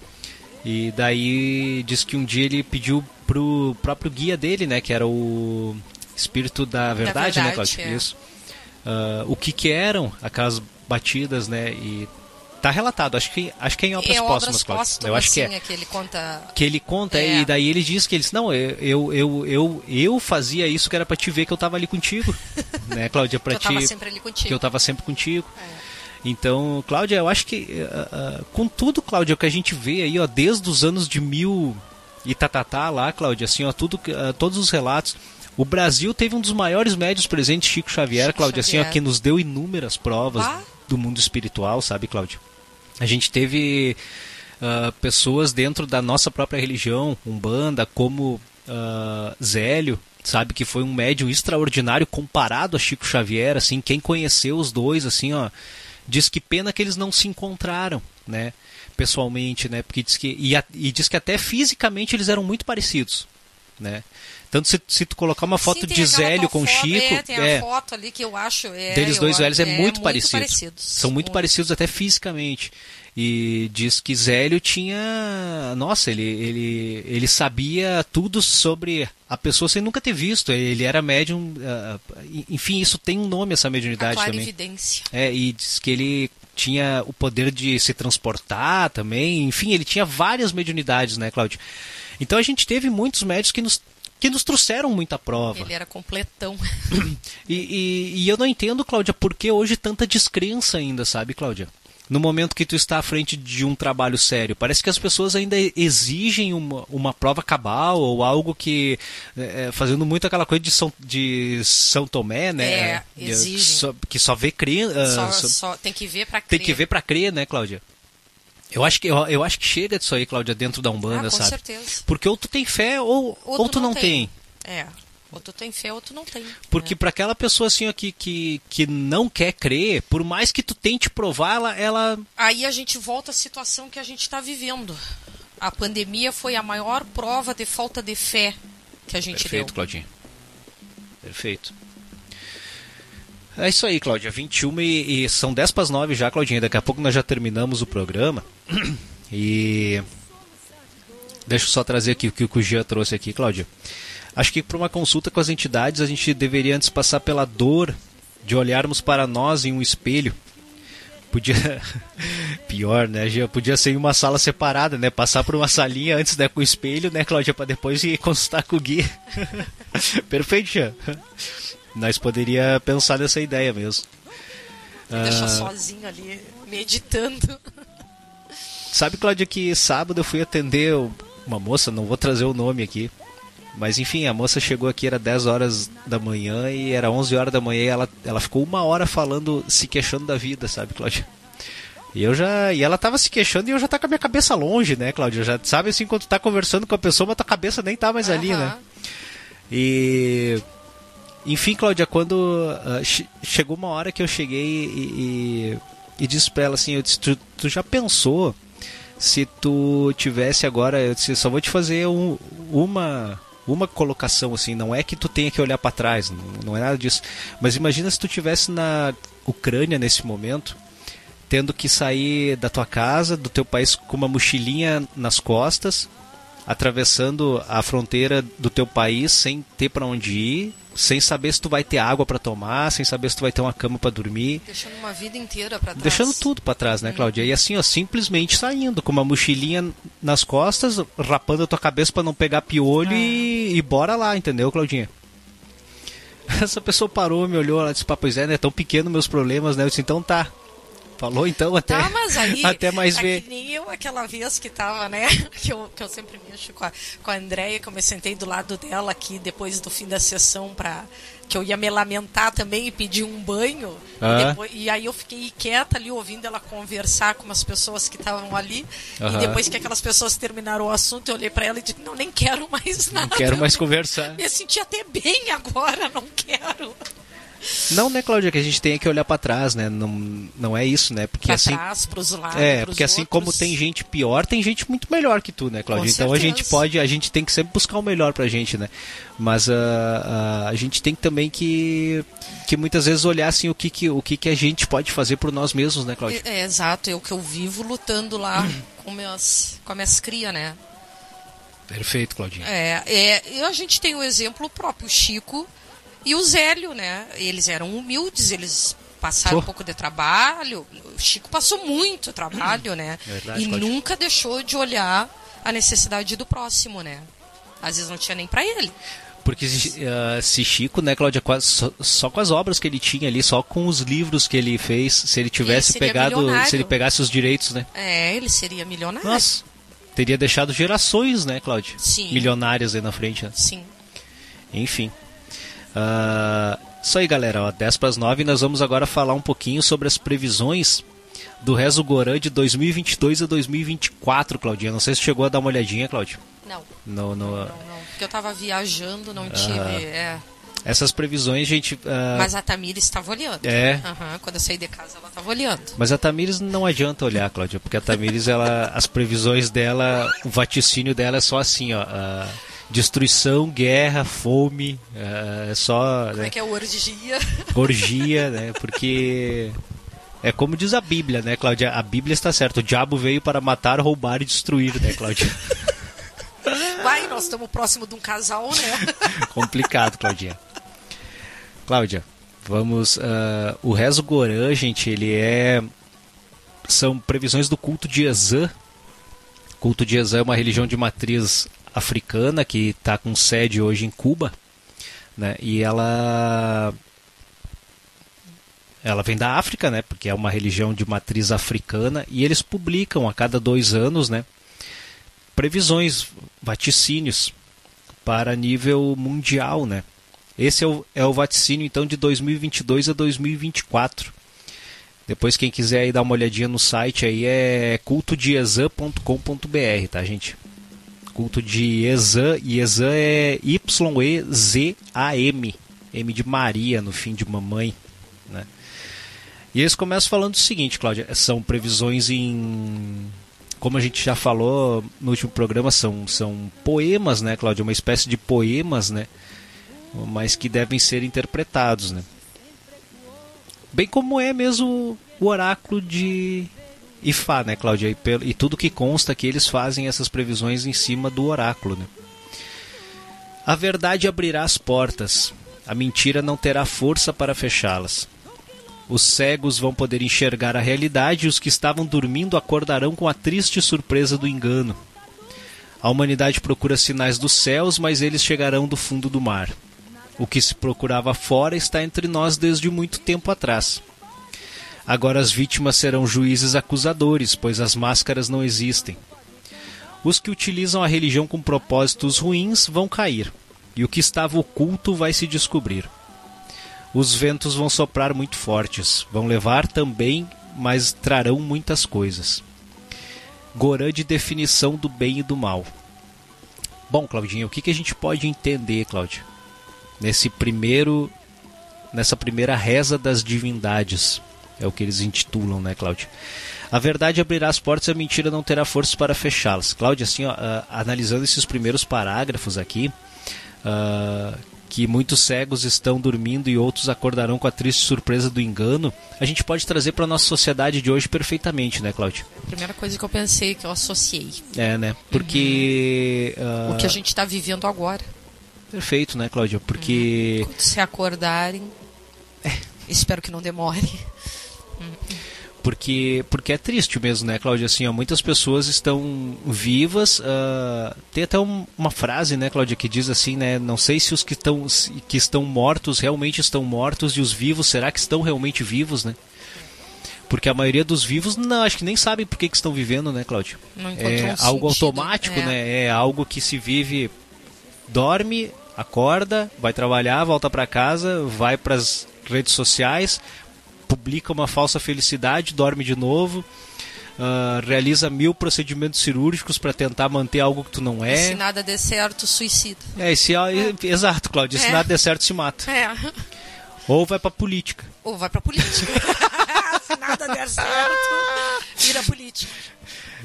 E daí diz que um dia ele pediu pro próprio guia dele, né, que era o espírito da verdade, né, verdade, Cláudio? é. Isso. Ah, o que que eram aquelas batidas, né, e tá relatado, acho que acho que é em obras é póstumas, Cláudio. Eu acho que é sim, que ele conta... que ele conta É. e daí ele diz que eles não eu eu eu eu, eu fazia isso que era pra te ver que eu tava ali contigo né Cláudia para eu ti tava sempre ali contigo. que eu tava sempre contigo É. então Cláudia eu acho que ah, ah, com tudo Cláudia o que a gente vê aí ó desde os anos de mil e tatatá lá Cláudia assim ó tudo ah, todos os relatos o Brasil teve um dos maiores médios presentes Chico Xavier Chico Cláudia assim ó Xavier. que nos deu inúmeras provas Bah. do mundo espiritual sabe Cláudia a gente teve ah, pessoas dentro da nossa própria religião, Umbanda, como ah, Zélio, sabe que foi um médium extraordinário comparado a Chico Xavier, assim, quem conheceu os dois, assim, ó, diz que pena que eles não se encontraram, né, pessoalmente, né, porque diz que e, a- e diz que até fisicamente eles eram muito parecidos, né. Tanto se, se tu colocar uma foto Sim, de Zélio com foto- Chico, É, tem é, a foto ali que eu acho... É, deles dois velhos é, muito, parecido. parecidos. São muito parecidos até fisicamente. E diz que Zélio tinha. Nossa, ele, ele, ele sabia tudo sobre a pessoa sem nunca ter visto. Ele era médium. ah, enfim, isso tem um nome, essa A mediunidade também. clarividência. É, e diz que ele tinha o poder de se transportar também. Enfim, ele tinha várias mediunidades, né, Cláudio? Então a gente teve muitos médios que nos, que nos trouxeram muita prova. Ele era completão. E, e- e eu não entendo, Cláudia, por que hoje tanta descrença ainda, sabe, Cláudia? No momento que tu está à frente de um trabalho sério. Parece que as pessoas ainda exigem uma, uma prova cabal ou algo que. é, é, fazendo muito aquela coisa de São, de São Tomé, né? É, De- exigem. só- que só vê crer. ah, Só, só- tem que ver pra tem crer. que ver pra crer, né, Cláudia? Eu acho que, eu, eu acho que chega disso aí, Cláudia, dentro da Umbanda, Ah, com sabe? certeza. Porque ou tu tem fé ou, ou, tu não tem. É. Ou tu tem fé ou tu não tem. Porque né? pra aquela pessoa assim ó, que, que, que não quer crer, por mais que tu tente provar, ela, ela Aí a gente volta à situação que a gente está vivendo. A pandemia foi a maior prova de falta de fé que a gente Perfeito, deu. Claudinho. Perfeito. É isso aí, Cláudia. 21 e, e são 10 para as 9 já, Claudinha. Daqui a pouco nós já terminamos o programa. E. Deixa eu só trazer aqui o que o Jean trouxe aqui, Cláudia. Acho que para uma consulta com as entidades a gente deveria antes passar pela dor de olharmos para nós em um espelho. Podia. Pior, né? Já podia ser em uma sala separada, né? Passar por uma salinha antes, né? Com o espelho, né, Cláudia? Para depois ir consultar com o Gui. Perfeito, Jean. Nós poderia pensar nessa ideia mesmo. Me deixa Ah. sozinho ali, meditando. Sabe, Cláudia, que sábado eu fui atender uma moça, não vou trazer o nome aqui. Mas enfim, a moça chegou aqui, era 10 horas da manhã e era 11 horas da manhã e ela, ela ficou uma hora falando, se queixando da vida, sabe, Cláudia? E eu já. E ela tava se queixando e eu já tá com a minha cabeça longe, né, Cláudia? Já sabe assim, quando tu tá conversando com a pessoa, mas tua cabeça nem tá mais ali, né? E. Enfim, Cláudia, quando ah, che- chegou uma hora que eu cheguei e, e, e disse pra ela assim: eu disse, tu, tu já pensou se tu tivesse agora. Eu disse: só vou te fazer um- uma. Uma colocação assim, não é que tu tenha que olhar para trás, não, é nada disso. Mas imagina se tu tivesse na Ucrânia nesse momento tendo que sair da tua casa, do teu país com uma mochilinha nas costas, atravessando a fronteira do teu país sem ter para onde ir, sem saber se tu vai ter água para tomar, sem saber se tu vai ter uma cama para dormir. Deixando uma vida inteira para trás. Deixando tudo para trás, né, Cláudia? E assim, ó, simplesmente saindo com uma mochilinha nas costas, rapando a tua cabeça para não pegar piolho e, e bora lá, entendeu, Claudinha? Essa pessoa parou, me olhou, ela disse, pá, pois é, né? Tão pequeno meus problemas, né? Eu disse, então tá. Falou então até, Tá, mas aí. até mais é ver. Eu aquela vez que tava, né? Que eu, que eu sempre mexo com a, com a Andréia, que eu me sentei do lado dela aqui depois do fim da sessão pra. Que eu ia me lamentar também e pedir um banho. Ah. E, depois- e aí eu fiquei quieta ali ouvindo ela conversar com umas pessoas que estavam ali. Aham. E depois que aquelas pessoas terminaram o assunto, eu olhei pra ela e disse, não, nem quero mais nada. Não quero mais conversar. Me senti até bem agora, não quero. Não, né, Cláudia, que a gente tem que olhar para trás, né? Não, não é isso, né? Porque Pra assim, trás, pros lados. é, porque assim como outros. tem gente pior, tem gente muito melhor que tu, né, Cláudia? Com Então a gente certeza. pode, a gente tem que sempre buscar o melhor pra gente, né? Mas ah, ah, a gente tem também que que muitas vezes olhar assim o que que o que que a gente pode fazer por nós mesmos, né, Cláudia? É, é, exato, eu que eu vivo lutando lá com, meus, com as minhas crias, né? Perfeito, Claudinha. É, é, e a gente tem o exemplo próprio, Chico e o Zélio, né? Eles eram humildes, eles passaram Pô. um pouco de trabalho. O Chico passou muito trabalho, né? Verdade, e Cláudia. nunca deixou de olhar a necessidade do próximo, né? Às vezes não tinha nem pra ele. Porque ah, se Chico, né, Cláudia, quase só, só com as obras que ele tinha ali, só com os livros que ele fez, se ele tivesse seria pegado, milionário. se ele pegasse os direitos, né? É, ele seria milionário. Nossa, teria deixado gerações, né, Cláudia? Sim. Milionárias aí na frente, né? Sim. Enfim. Ah, isso aí, galera. Ó, 10 para as 9 nós vamos agora falar um pouquinho sobre as previsões do Rezo Gorã de 2022 a 2024, Claudinha. Não sei se chegou a dar uma olhadinha, Cláudio. Não, No, no- não, não. Porque eu tava viajando, não tive. É. Essas previsões, gente. ah, Mas a Tamires estava olhando. É. Aham, Quando eu saí de casa, ela estava olhando. Mas a Tamires não adianta olhar, Cláudia, porque a Tamires, ela, as previsões dela, o vaticínio dela é só assim, ó. ah, destruição, guerra, fome, ah, é só Como né, é que é o orgia? orgia, né? Porque é como diz a Bíblia, né, Cláudia? A Bíblia está certa. O diabo veio para matar, roubar e destruir, né, Cláudia? Vai, nós estamos próximo de um casal, né? Complicado, Claudinha. Cláudia, vamos. ah, o Rezo Gorã, gente, ele é. São previsões do culto de Ezã. O culto de Ezã é uma religião de matriz africana que está com sede hoje em Cuba. Né? E ela. Ela vem da África, né? Porque é uma religião de matriz africana. E eles publicam a cada dois anos, né? Previsões, vaticínios para nível mundial, né? Esse é o, é o vaticínio então de 2022 a 2024. Depois quem quiser aí dar uma olhadinha no site aí é cultodeexam.com.br, tá, gente? Culto de Exam, e Exam é Y-E-Z-A-M, M de Maria no fim de mamãe, né? E eles começam falando o seguinte, Cláudia, são previsões em como a gente já falou no último programa, são, são poemas, né, Cláudia? Uma espécie de poemas, né? Mas que devem ser interpretados, né? Bem como é mesmo o oráculo de Ifá, né, Cláudia? E, pelo- e tudo que consta que eles fazem essas previsões em cima do oráculo, né? A verdade abrirá as portas, a mentira não terá força para fechá-las. Os cegos vão poder enxergar a realidade e os que estavam dormindo acordarão com a triste surpresa do engano. A humanidade procura sinais dos céus, mas eles chegarão do fundo do mar. O que se procurava fora está entre nós desde muito tempo atrás. Agora as vítimas serão juízes acusadores, pois as máscaras não existem. Os que utilizam a religião com propósitos ruins vão cair, e o que estava oculto vai se descobrir. Os ventos vão soprar muito fortes, vão levar também, mas trarão muitas coisas. Gorã de definição do bem e do mal. Bom, Claudinha, o que, que a gente pode entender, Cláudia, nesse primeiro, nessa primeira reza das divindades? É o que eles intitulam, né, Cláudia? A verdade abrirá as portas e a mentira não terá forças para fechá-las. Cláudia, assim, ó, ah, analisando esses primeiros parágrafos aqui, ah, que muitos cegos estão dormindo e outros acordarão com a triste surpresa do engano, a gente pode trazer para nossa sociedade de hoje perfeitamente, né, Cláudio? Primeira coisa que eu pensei, que eu associei. É, né? Porque. Uhum. Uh... O que a gente está vivendo agora. Perfeito, né, Cláudia? Porque. Uhum. Quando se acordarem. É. Espero que não demore. Porque, porque é triste mesmo, né, Cláudia? Assim, ó, muitas pessoas estão vivas. Uh, tem até um, uma frase, né, Cláudia, que diz assim, né? Não sei se os que estão, que estão mortos realmente estão mortos e os vivos, será que estão realmente vivos, né? Porque a maioria dos vivos, não, acho que nem sabem por que, que estão vivendo, né, Cláudia? é um algo sentido, automático, é. né? É algo que se vive, dorme, acorda, vai trabalhar, volta para casa, vai para as redes sociais, publica uma falsa felicidade, dorme de novo, uh, realiza mil procedimentos cirúrgicos para tentar manter algo que tu não é. E se nada der certo, suicida. É, se, é. exato, Cláudia. Se É. nada der certo, se mata. É. Ou vai pra política. Ou vai pra política. se nada der certo, vira política.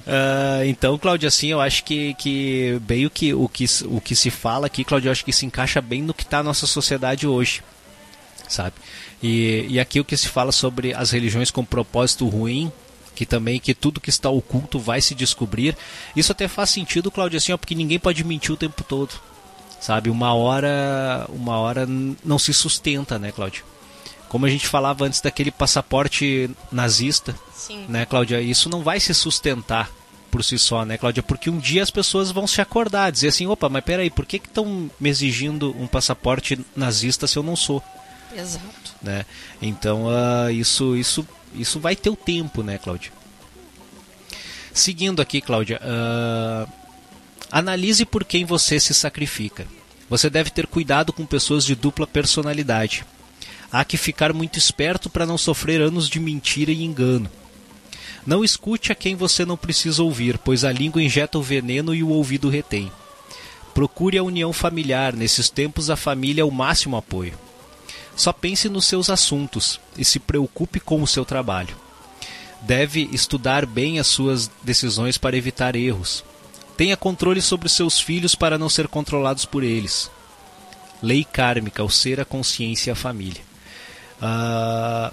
Ah, então, Cláudia, assim, eu acho que, que bem o que, o, que, o que se fala aqui, Cláudia, eu acho que se encaixa bem no que está a nossa sociedade hoje, sabe? E, e aqui o que se fala sobre as religiões com propósito ruim, que também que tudo que está oculto vai se descobrir. Isso até faz sentido, Cláudia, assim, ó, porque ninguém pode mentir o tempo todo, sabe? Uma hora, uma hora não se sustenta, né, Cláudia? Como a gente falava antes daquele passaporte nazista, Sim. né, Cláudia? Isso não vai se sustentar por si só, né, Cláudia? Porque um dia as pessoas vão se acordar, dizer assim, opa, mas peraí, por que estão me exigindo um passaporte nazista se eu não sou, Exato. Né? Então, ah, isso, isso, isso vai ter o tempo, né, Cláudia? Seguindo aqui, Cláudia, ah, analise por quem você se sacrifica. Você deve ter cuidado com pessoas de dupla personalidade. Há que ficar muito esperto para não sofrer anos de mentira e engano. Não escute a quem você não precisa ouvir, pois a língua injeta o veneno e o ouvido retém. Procure a união familiar, nesses tempos a família é o máximo apoio. Só pense nos seus assuntos e se preocupe com o seu trabalho. Deve estudar bem as suas decisões para evitar erros. Tenha controle sobre seus filhos para não ser controlados por eles. Lei kármica, o ser, a consciência e a família. Ah,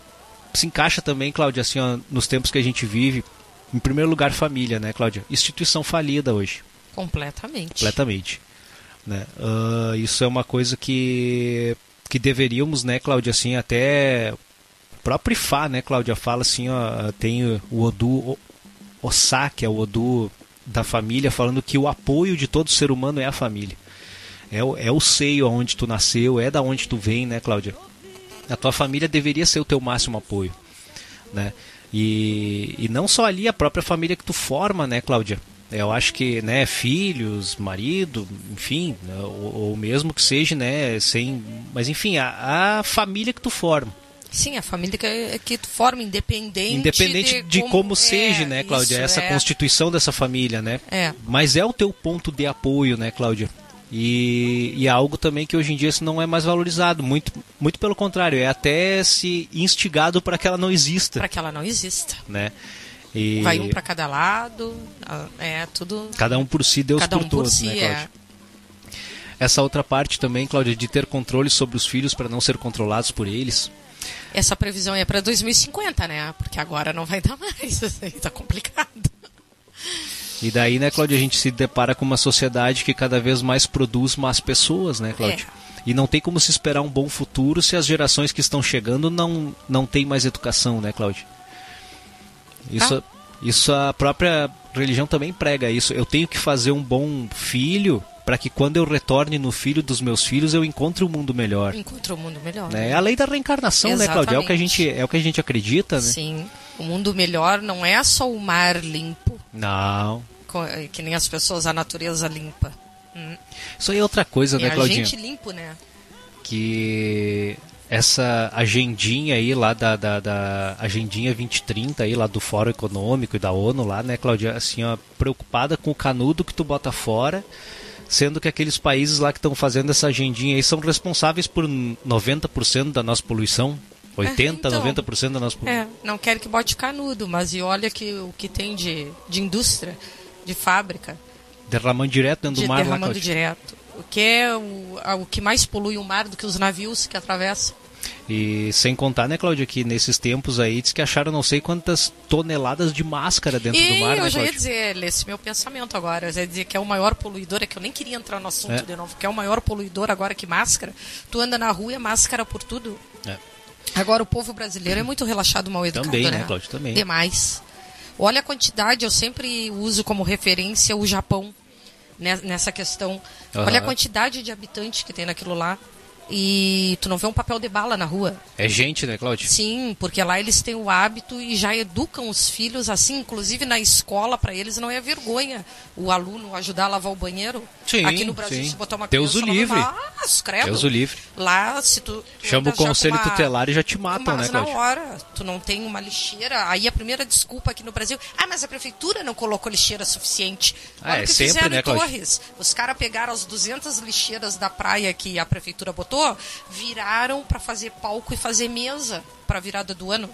se encaixa também, Cláudia, assim, ó, nos tempos que a gente vive. Em primeiro lugar, família, né, Cláudia? Instituição falida hoje, Completamente. completamente. Né? Ah, isso é uma coisa que, que deveríamos, né, Cláudia, assim, até... O próprio Ifá, né, Cláudia, fala assim, ó, tem o Odu o- Ossá, que é o Odu da família, falando que o apoio de todo ser humano é a família. É o, é o seio onde tu nasceu, é da onde tu vem, né, Cláudia? A tua família deveria ser o teu máximo apoio, né? E, e não só ali a própria família que tu forma, né, Cláudia? Eu acho que, né, filhos, marido, enfim, né, ou, ou mesmo que seja, né, sem, mas enfim, a, a família que tu forma. Sim, a família que, que tu forma, independente, Independente de como, seja, é, né, Cláudia? isso, Essa é. constituição dessa família, né? É. Mas é o teu ponto de apoio, né, Cláudia? E, e é algo também que hoje em dia isso não é mais valorizado. Muito, muito pelo contrário, é até se instigado para que ela não exista, Para que ela não exista. né? E Vai um para cada lado, é tudo. cada um por si, Deus cada por um por todos, si, né, é. Cláudia? Essa outra parte também, Cláudia, de ter controle sobre os filhos para não ser controlados por eles. Essa previsão é para 2050, né? Porque agora não vai dar mais. Isso aí tá complicado. E daí, né, Cláudia, a gente se depara com uma sociedade que cada vez mais produz más pessoas, né, Cláudia? E não tem como se esperar um bom futuro se as gerações que estão chegando não, não têm mais educação, né, Cláudia? Isso, isso a própria religião também prega isso. Eu tenho que fazer um bom filho para que quando eu retorne no filho dos meus filhos eu encontre um mundo melhor. Encontra o mundo melhor. Né? É a lei da reencarnação, né, Cláudia? É o que a gente, é o que a gente acredita, né? Sim. O mundo melhor não é só o mar limpo, Não. co- que nem as pessoas, a natureza limpa. Hum. Isso aí é outra coisa, É né, a Claudinha? gente limpo, né? que essa agendinha aí lá da, da, da agendinha 2030 aí lá do Fórum Econômico e da ONU lá, né, Claudia, assim, ó, preocupada com o canudo que tu bota fora, sendo que aqueles países lá que estão fazendo essa agendinha aí são responsáveis por 90% da nossa poluição, 80, então. 90% da nossa poluição. É, não quero que bote canudo, mas e olha que o que tem de, de indústria, de fábrica, Derramando direto dentro de do mar lá, derramando Claudia. direto. O que é o, o que mais polui o mar do que os navios que atravessam? E sem contar, né, Cláudia, que nesses tempos aí diz que acharam não sei quantas toneladas de máscara dentro E do mar, eu né, já ia Cláudia? dizer, esse meu pensamento agora, eu ia dizer que é o maior poluidor, é que eu nem queria entrar no assunto É. de novo, que é o maior poluidor agora que máscara. Tu anda na rua e é máscara por tudo. É. Agora o povo brasileiro é muito relaxado, mal educado, Também, né? né, Cláudio? Também. Demais. Olha a quantidade, eu sempre uso como referência o Japão né, nessa questão. Aham. Olha a quantidade de habitantes que tem naquilo lá. E tu não vê um papel de bala na rua. É gente, né, Cláudia? Sim, porque lá eles têm o hábito e já educam os filhos assim, inclusive na escola, para eles não é vergonha o aluno ajudar a lavar o banheiro. Sim, Aqui no Brasil, sim. se botar uma Deus criança o livre. Mas, credo. Deus o livre. Lá, se tu. tu Chama o conselho uma- tutelar e já te matam, mas né, na Cláudia? hora, tu não tem uma lixeira. Aí a primeira desculpa aqui no Brasil, ah, mas a prefeitura não colocou lixeira suficiente. Ah, Olha é o que sempre, fizeram né, Cláudia? Torres. Os caras pegaram as 200 lixeiras da praia que a prefeitura botou, viraram para fazer palco e fazer mesa para virada do ano.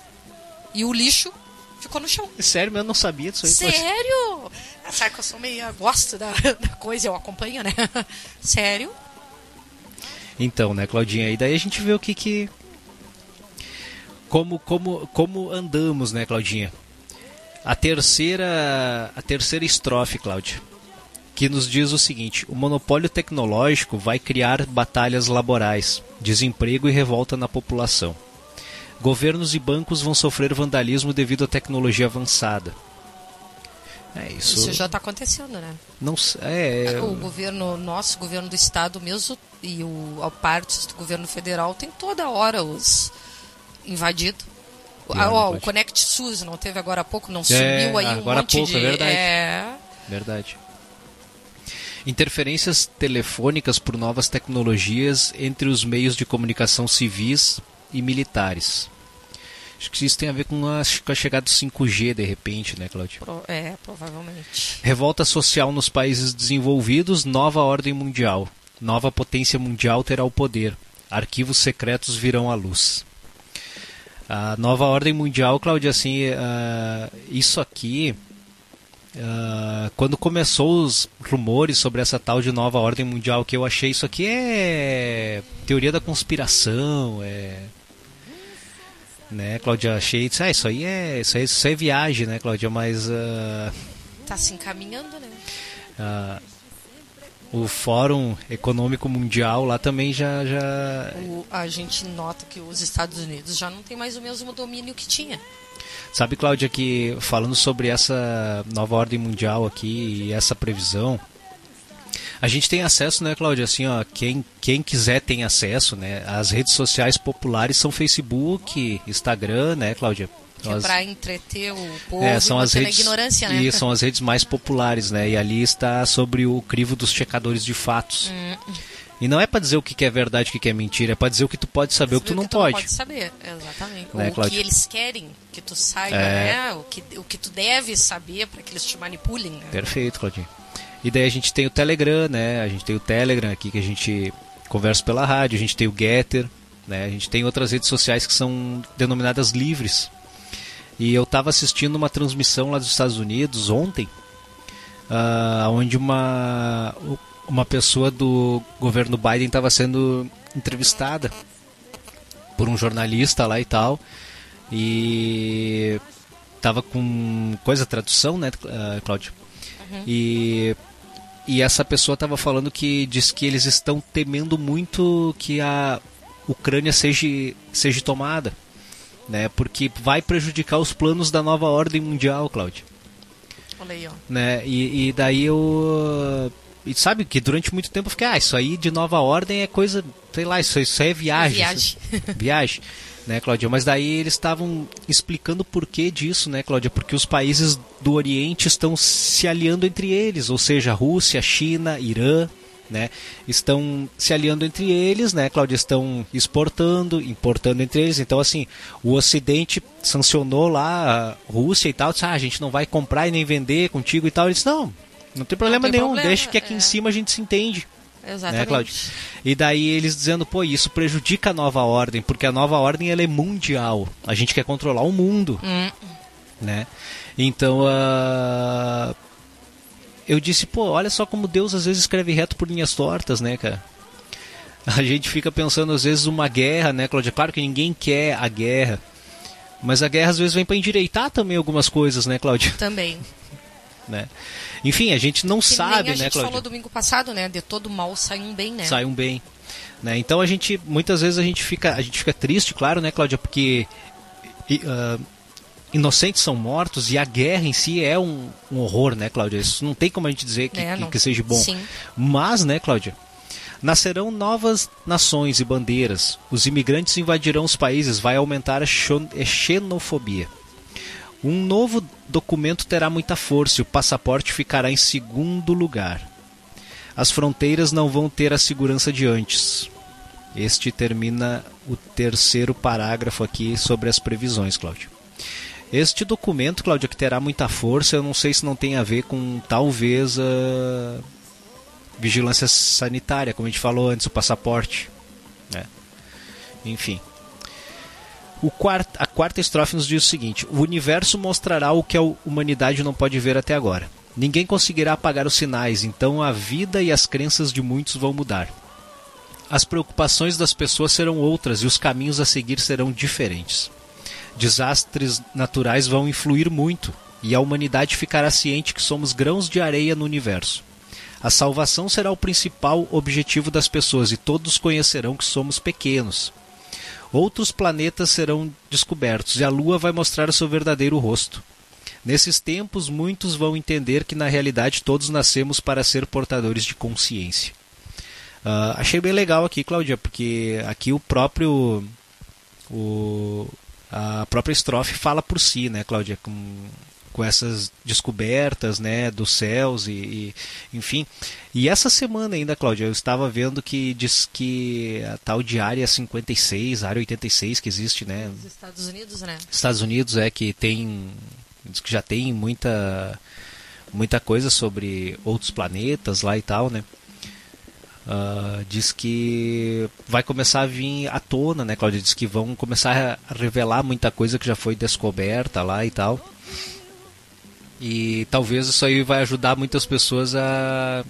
E o lixo ficou no chão. Sério, mas eu não sabia disso aí. Sério? Ah, Sabe que eu sou meio. gosto da, da coisa, eu acompanho, né? Sério? Então, né, Claudinha? E daí a gente vê o que que... Como, como, como andamos, né, Claudinha? A terceira, a terceira estrofe, Cláudia, que nos diz o seguinte: o monopólio tecnológico vai criar batalhas laborais, desemprego e revolta na população. Governos e bancos vão sofrer vandalismo devido à tecnologia avançada. É isso. Isso já está acontecendo, né? Não s- é, O governo, nosso governo do estado mesmo e o, a partes do governo federal tem toda hora os invadido. Ah, ó, o Conect SUS não teve agora há pouco, não É, sumiu aí um agora há monte pouco, de é verdade. é, Verdade. Interferências telefônicas por novas tecnologias entre os meios de comunicação civis e militares. Acho que isso tem a ver com a, com a chegada do 5G de repente, né, Cláudio? pro- é, provavelmente. Revolta social nos países desenvolvidos, nova ordem mundial. Nova potência mundial terá o poder. Arquivos secretos virão à luz. A nova ordem mundial, Cláudia, assim, ah, isso aqui, ah, quando começou os rumores sobre essa tal de nova ordem mundial, que eu achei isso aqui é teoria da conspiração, é né, Cláudia, achei, ah, isso aí é, isso aí, isso aí é viagem, né, Cláudia, mas ah, Tá se encaminhando, né? ah, o Fórum Econômico Mundial lá também já, já O- a gente nota que os Estados Unidos já não tem mais o mesmo domínio que tinha. Sabe, Cláudia, que falando sobre essa nova ordem mundial aqui e essa previsão, a gente tem acesso, né, Cláudia? Assim, ó, quem, quem quiser tem acesso, né? As redes sociais populares são Facebook, Instagram, né, Cláudia? É As- pra entreter o povo é, e são as redes ignorância, né? e são as redes mais populares, né? E ali está sobre o crivo dos checadores de fatos. Hum. E não é pra dizer o que que é verdade e o que que é mentira, é pra dizer o que tu pode saber, o que tu não pode. saber, exatamente. Né, o Cláudia? que eles querem que tu saiba, É. né? O que, o que tu deve saber para que eles te manipulem, né? Perfeito, Claudinho. E daí a gente tem o Telegram, né? A gente tem o Telegram aqui que a gente conversa pela rádio, a gente tem o Getter, né? A gente tem outras redes sociais que são denominadas livres. E eu estava assistindo uma transmissão lá dos Estados Unidos ontem, ah, onde uma uma pessoa do governo Biden estava sendo entrevistada por um jornalista lá e tal. E tava com coisa tradução, né, ah, Cláudio? E e essa pessoa estava falando que diz que eles estão temendo muito que a Ucrânia seja seja tomada, né? Porque vai prejudicar os planos da nova ordem mundial, Cláudio Olha aí, ó. né? E, e daí eu. E sabe que durante muito tempo eu fiquei, ah, isso aí de nova ordem é coisa, sei lá, isso, isso aí é viagem. Viagem. viagem, né, Cláudia? Mas daí eles estavam explicando o porquê disso, né, Cláudia? Porque os países do Oriente estão se aliando entre eles, ou seja, Rússia, China, Irã, né? Estão se aliando entre eles, né, Cláudia? Estão exportando, importando entre eles. Então, assim, o Ocidente sancionou lá a Rússia e tal, disse, ah, a gente não vai comprar e nem vender contigo e tal. Eles, não, não tem problema tem nenhum, problema, deixa que aqui é. em cima a gente se entende. Exatamente. Né, Cláudio? E daí eles dizendo, pô, isso prejudica a nova ordem, porque a nova ordem ela é mundial. A gente quer controlar o mundo, Hum, né? Então, ah, eu disse, pô, olha só como Deus às vezes escreve reto por linhas tortas, né, cara? A gente fica pensando às vezes uma guerra, né, Cláudia? Claro que ninguém quer a guerra, mas a guerra às vezes vem para endireitar também algumas coisas, né, Cláudia? Também. Né? Enfim, a gente não Que sabe, nem a né, gente falou domingo passado, né? De todo mal sai um bem, né? Sai um bem. Né? Então a gente, muitas vezes a gente fica, a gente fica triste, claro, né, Cláudia? Porque ah, inocentes são mortos e a guerra em si é um, um horror, né, Cláudia? Isso não tem como a gente dizer que, É, que- que seja bom. Sim. Mas, né, Cláudia? Nascerão novas nações e bandeiras. Os imigrantes invadirão os países, vai aumentar a xenofobia. Um novo documento terá muita força e o passaporte ficará em segundo lugar. As fronteiras não vão ter a segurança de antes. Este termina o terceiro parágrafo aqui sobre as previsões, Cláudio. Este documento, Cláudio, que terá muita força, eu não sei se não tem a ver com talvez a vigilância sanitária, como a gente falou antes, o passaporte. né? Enfim. O quart- a quarta estrofe nos diz o seguinte: O universo mostrará o que a humanidade não pode ver até agora. Ninguém conseguirá apagar os sinais, então a vida e as crenças de muitos vão mudar. As preocupações das pessoas serão outras e os caminhos a seguir serão diferentes. Desastres naturais vão influir muito e a humanidade ficará ciente que somos grãos de areia no universo. A salvação será o principal objetivo das pessoas e todos conhecerão que somos pequenos. Outros planetas serão descobertos e a Lua vai mostrar seu verdadeiro rosto. Nesses tempos, muitos vão entender que na realidade todos nascemos para ser portadores de consciência. Ah, achei bem legal aqui, Cláudia, porque aqui o próprio o, a própria estrofe fala por si, né, Cláudia, com, com essas descobertas, né, dos céus e, e enfim. E essa semana ainda, Cláudia, eu estava vendo que diz que a tal de área 56, área 86 que existe, né, Nos Estados Unidos, né? Estados Unidos é que tem diz que já tem muita muita coisa sobre outros planetas lá e tal, né? Ah, diz que vai começar a vir à tona, né, Cláudia? Diz que vão começar a revelar muita coisa que já foi descoberta lá e tal. E talvez isso aí vai ajudar muitas pessoas a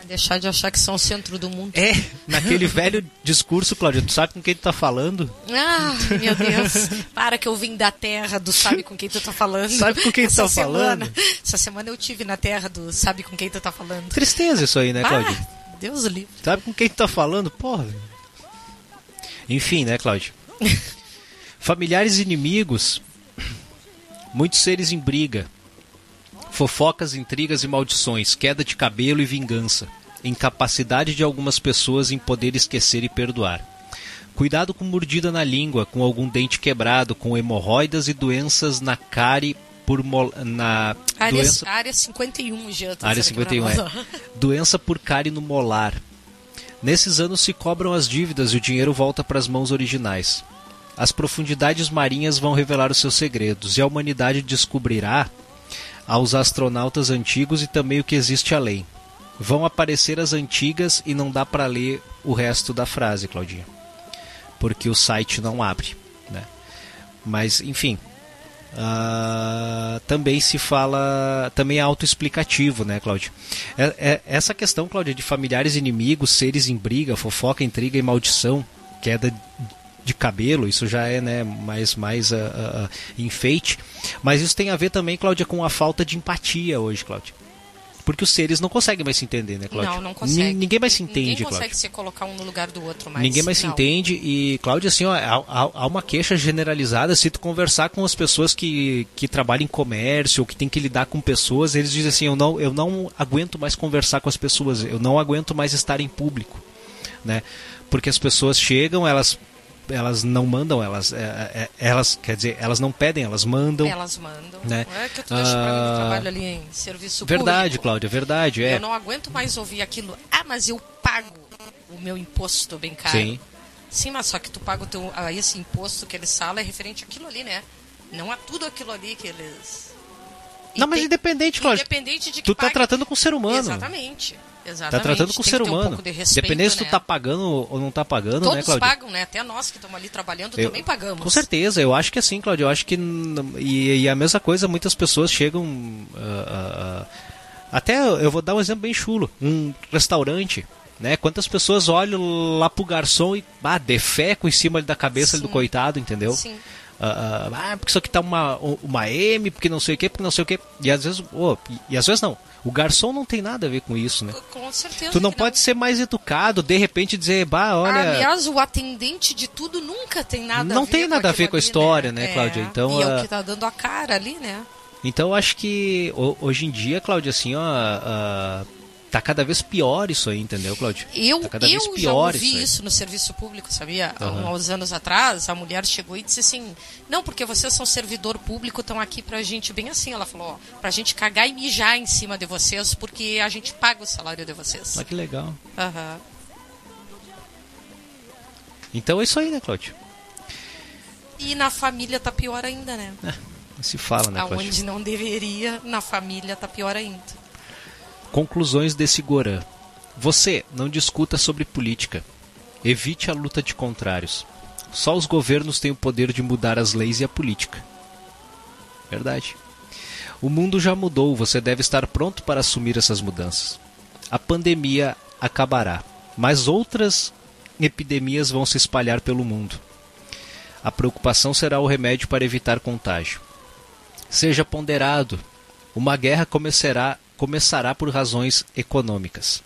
A deixar de achar que são o centro do mundo. é naquele velho discurso, Cláudia. Tu sabe com quem tu tá falando? Ah, meu Deus. Para que eu vim da terra do sabe com quem tu tá falando. Sabe com quem tu Essa tá semana- falando? Essa semana eu tive na terra do sabe com quem tu tá falando. Tristeza isso aí, né, Cláudia? Ah, Deus o livre. Sabe com quem tu tá falando? Porra. Enfim, né, Cláudio? Familiares e inimigos, muitos seres em briga, fofocas, intrigas e maldições, queda de cabelo e vingança, incapacidade de algumas pessoas em poder esquecer e perdoar. Cuidado com mordida na língua, com algum dente quebrado, com hemorroidas e doenças na cárie por mol... na Área, doença área 51, Jean. tô Área dizendo aqui 51 pra é. Doença por cárie no molar. Nesses anos se cobram as dívidas e o dinheiro volta para as mãos originais. As profundidades marinhas vão revelar os seus segredos e a humanidade descobrirá aos astronautas antigos e também o que existe além. Vão aparecer as antigas e não dá para ler o resto da frase, Claudinha. Porque o site não abre, né? Mas, enfim, ah, também se fala, também é autoexplicativo, né, Cláudio? É- é- essa questão, Cláudia, de familiares inimigos, seres em briga, fofoca, intriga e maldição, queda de cabelo, isso já é né, mais, mais ah, ah, enfeite. Mas isso tem a ver também, Cláudia, com a falta de empatia hoje, Cláudia. Porque os seres não conseguem mais se entender, né, Cláudia? Não, não consegue. Nin- Ninguém mais se Ninguém entende, consegue Cláudia. se colocar um no lugar do outro mais. Ninguém mais se Não. entende e, Cláudia, assim, ó, há, há- há uma queixa generalizada. Se tu conversar com as pessoas que, que trabalham em comércio ou que tem que lidar com pessoas, eles dizem assim: eu não, eu não aguento mais conversar com as pessoas, eu não aguento mais estar em público, né? Porque as pessoas chegam, elas elas não mandam, elas, é, é, elas quer dizer, elas não pedem, elas mandam. Elas mandam. Né? Não é que tu deixa pra mim Ah, trabalho ali em serviço Verdade, público. Cláudia, verdade, é. Eu não aguento mais ouvir aquilo. Ah, mas eu pago o meu imposto bem caro. Sim. Sim, mas só que tu paga o teu, esse imposto que eles falam é referente àquilo ali, né? Não a tudo aquilo ali que eles. Não, mas tem- independente, Cláudia. Independente de que Tu tá pague- tratando com o ser humano. Exatamente. Exatamente. Tá tratando com o ser um humano. pouco de respeito, Independente se tu né? tá pagando ou não tá pagando, né, Todos Cláudia? pagam, né? Até nós que estamos ali trabalhando Eu- também pagamos. Com certeza, eu acho que assim, Cláudio, eu acho que. E, e a mesma coisa, muitas pessoas chegam. ah, ah, Até eu vou dar um exemplo bem chulo. Um restaurante, né? Quantas pessoas olham lá pro garçom e ah, defeco em cima da cabeça do coitado, entendeu? Sim. Ah, ah, porque isso aqui tá uma, uma M, porque não sei o que, porque não sei o que. E às vezes, oh, e, e, às vezes não. O garçom não tem nada a ver com isso, né? Com certeza. Tu não pode não. ser mais educado, de repente dizer, bah, olha. Aliás, o atendente de tudo nunca tem nada não a ver tem nada a ver com a história, né, né Cláudia? Então, e é o que tá dando a cara ali, né? Então eu acho que hoje em dia, Cláudia, assim, ó, uh, tá cada vez pior isso aí, entendeu, Cláudio? Eu, tá cada eu vez já pior ouvi isso, isso, no serviço público, sabia? Uhum. Há uns anos atrás, a mulher chegou e disse assim: Não, porque vocês são servidor público, estão aqui pra gente, bem assim. Ela falou: ó, Pra gente cagar e mijar em cima de vocês, porque a gente paga o salário de vocês. Ah, que legal. Uhum. Então é isso aí, né, Cláudio? E na família tá pior ainda, né? É se fala, né, Aonde Cláudia? não deveria, na família tá pior ainda. Conclusões desse Gorã. Você não discuta sobre política. Evite a luta de contrários. Só os governos têm o poder de mudar as leis e a política. Verdade. O mundo já mudou, você deve estar pronto para assumir essas mudanças. A pandemia acabará, mas outras epidemias vão se espalhar pelo mundo. A preocupação será o remédio para evitar contágio. Seja ponderado. Uma guerra começará, começará por razões econômicas.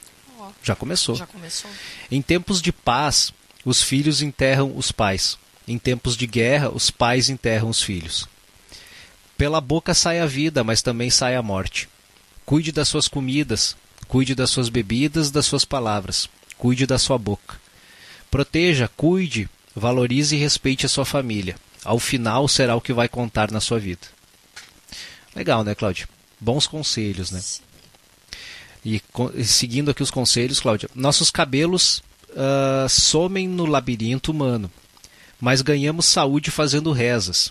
Já começou. Já começou. Em tempos de paz, os filhos enterram os pais. Em tempos de guerra, os pais enterram os filhos. Pela boca sai a vida, mas também sai a morte. Cuide das suas comidas, cuide das suas bebidas, das suas palavras. Cuide da sua boca. Proteja, cuide, valorize e respeite a sua família. Ao final será o que vai contar na sua vida. Legal, né, Cláudia? Bons conselhos, né? E seguindo aqui os conselhos, Cláudia, nossos cabelos uh, somem no labirinto humano, mas ganhamos saúde fazendo rezas.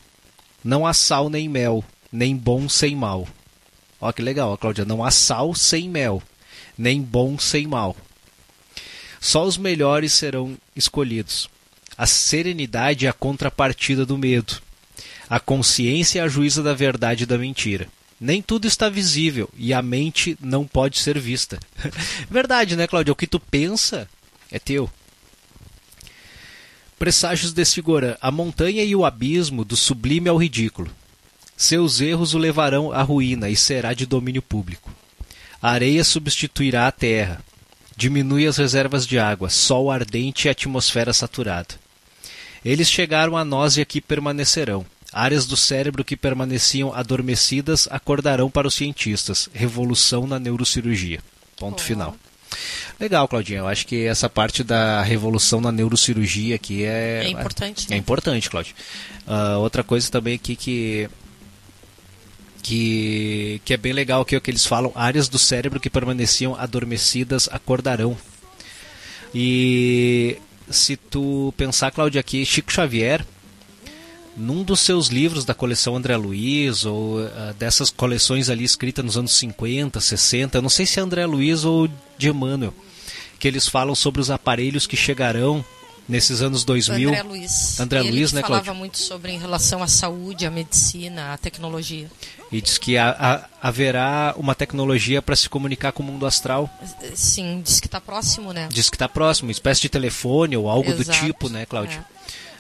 Não há sal nem mel, nem bom sem mal. Ó que legal, Cláudia, não há sal sem mel, nem bom sem mal. Só os melhores serão escolhidos. A serenidade é a contrapartida do medo. A consciência é a juíza da verdade e da mentira. Nem tudo está visível e a mente não pode ser vista. verdade, né, Cláudia? O que tu pensa é teu. Presságios desse Gorã, a montanha e o abismo, do sublime ao ridículo. Seus erros o levarão à ruína e será de domínio público. A areia substituirá a terra. Diminui as reservas de água, sol ardente e atmosfera saturada. Eles chegaram a nós e aqui permanecerão. Áreas do cérebro que permaneciam adormecidas acordarão para os cientistas. Revolução na neurocirurgia. Ponto oh. final. Legal, Claudinha. Eu acho que essa parte da revolução na neurocirurgia aqui é. É importante. É, é importante, Claudio. Uh, outra coisa também aqui que. Que, que é bem legal aqui, é o que eles falam: áreas do cérebro que permaneciam adormecidas acordarão. E se tu pensar, Cláudia, aqui, Chico Xavier, num dos seus livros da coleção André Luiz, ou uh, dessas coleções ali escritas nos anos 50, 60, eu não sei se é André Luiz ou de Emmanuel, que eles falam sobre os aparelhos que chegarão nesses anos 2000. André Luiz. André ele Luiz, né, falava Cláudio? muito sobre em relação à saúde, à medicina, à tecnologia. E diz que haverá uma tecnologia para se comunicar com o mundo astral. Sim, diz que está próximo, né? Diz que está próximo, uma espécie de telefone ou algo Exato, do tipo, né, Cláudio?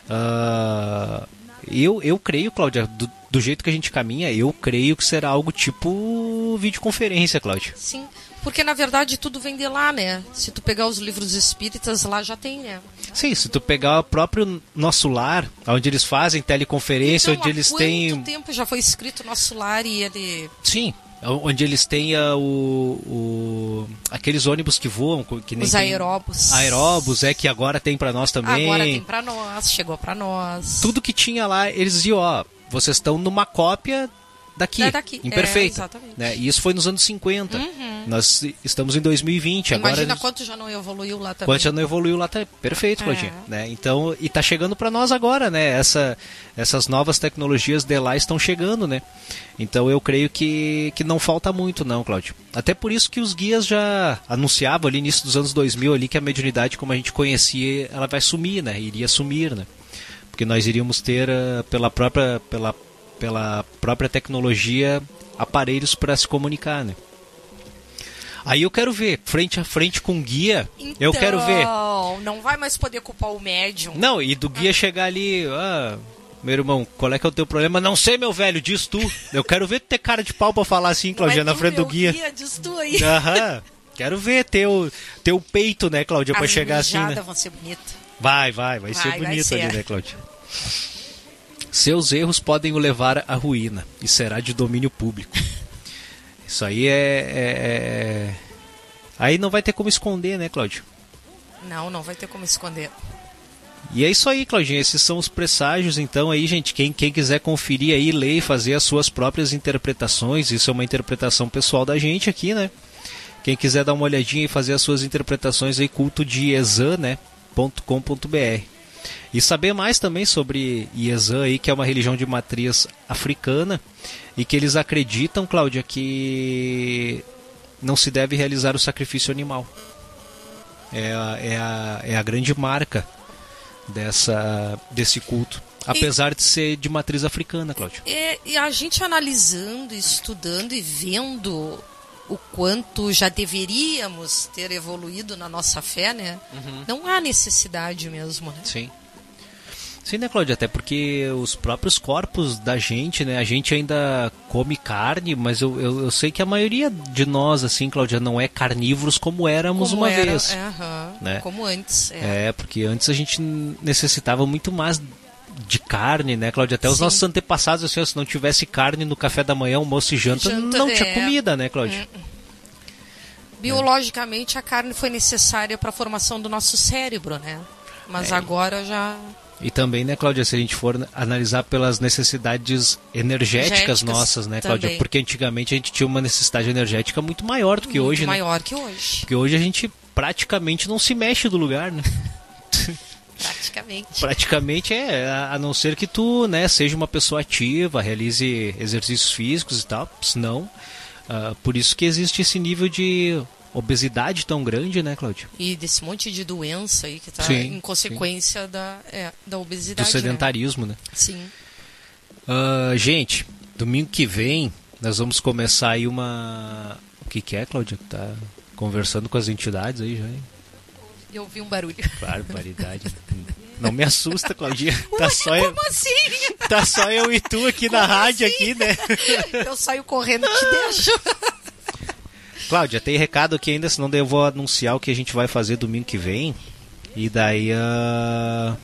É. Uh, eu, eu creio, Cláudia, do, do, jeito que a gente caminha, eu creio que será algo tipo videoconferência, Cláudia. Sim, porque na verdade tudo vem de lá, né? Se tu pegar os livros espíritas, lá já tem, né? Sim, se tu pegar o próprio Nosso Lar, onde eles fazem teleconferência, então, onde eles têm. tempo já foi escrito Nosso Lar e ele. Sim, onde eles têm uh, o, o, aqueles ônibus que voam que nem os aeróbus. aeróbus é que agora tem para nós também. Agora tem para nós chegou para nós. Tudo que tinha lá eles diziam ó vocês estão numa cópia daqui, é daqui. imperfeita. É. Né? E isso foi nos anos 50. Uhum. Nós estamos em 2020. Imagina agora, quanto já não evoluiu lá também. Quanto já não evoluiu lá também. Perfeito, É. Claudinha. Né? Então, e tá chegando para nós agora, né? Essa, essas novas tecnologias de lá estão chegando, né? Então eu creio que, que não falta muito, não, Cláudio. Até por isso que os guias já anunciavam ali início dos anos 2000 ali que a mediunidade como a gente conhecia, ela vai sumir, né? Iria sumir, né? Porque nós iríamos ter ah, pela própria pela pela própria tecnologia aparelhos para se comunicar, né? Aí eu quero ver, frente a frente com guia, eu quero ver. Então, não vai mais poder culpar o médium. Não, e do guia chegar ali, ah, meu irmão, qual é que é o teu problema? Não sei, meu velho, diz tu. Eu quero ver tu ter cara de pau pra falar assim, Claudia, Não na frente do meu guia. Diz tu aí. Aham. Quero ver teu, teu peito, né, Cláudia, pra As chegar assim, né? vão ser bonitas. Vai, vai, vai, ser Vai, vai bonito ali, ser. né, Cláudia? Seus erros podem o levar à ruína e será de domínio público. Isso aí é, é- é- Aí não vai ter como esconder, né, Cláudio? Não, não vai ter como esconder. E é isso aí, Claudinha. Esses são os presságios. Então, aí, gente, quem, quem quiser conferir aí, ler e fazer as suas próprias interpretações. Isso é uma interpretação pessoal da gente aqui, né? Quem quiser dar uma olhadinha e fazer as suas interpretações aí, culto de Iezã, né? .com.br. E saber mais também sobre Iezã aí, que é uma religião de matriz africana e que eles acreditam, Cláudia, que não se deve realizar o sacrifício animal. É a, é a, é a grande marca dessa, desse culto. Apesar de ser de matriz africana, Cláudio. E, e a gente analisando, estudando e vendo o quanto já deveríamos ter evoluído na nossa fé, né? Uhum. Não há necessidade mesmo, né? Sim. Sim, né, Cláudia? Até porque os próprios corpos da gente, né? A gente ainda come carne, mas eu, eu, eu sei que a maioria de nós, assim, Cláudia, não é carnívoros como éramos Como uma era- vez. é, né? Como antes. É. É, porque antes a gente necessitava muito mais de carne, né, Cláudia? Até os Sim. nossos antepassados, assim, se não tivesse carne no café da manhã, almoço e janta, Janta, não tinha é. comida, né, Cláudia? Biologicamente, a carne foi necessária para a formação do nosso cérebro, né? Mas É. agora já. E também, né, Cláudia, se a gente for analisar pelas necessidades energéticas Energéticas nossas, né, Cláudia? também. Porque antigamente a gente tinha uma necessidade energética muito maior do que muito hoje, né? maior que hoje. Porque hoje a gente praticamente não se mexe do lugar, né? Praticamente. Praticamente é, a- não ser que tu, né, seja uma pessoa ativa, realize exercícios físicos e tal, senão, ah, por isso que existe esse nível de obesidade tão grande, né, Cláudia? E desse monte de doença aí que tá Sim, em consequência da, é, da obesidade. Do sedentarismo, né? Né? Sim. Ah, gente, domingo que vem nós vamos começar aí uma. O que, que é, Cláudia? Tá conversando com as entidades aí já? hein? Eu vi um barulho. Barbaridade. Não me assusta, Claudinha. Tá só, eu, Como assim? tá só eu e tu aqui na rádio, aqui, né? Eu saio correndo e te deixo. Cláudia, tem recado aqui ainda, senão daí eu vou anunciar o que a gente vai fazer domingo que vem. E daí. ah,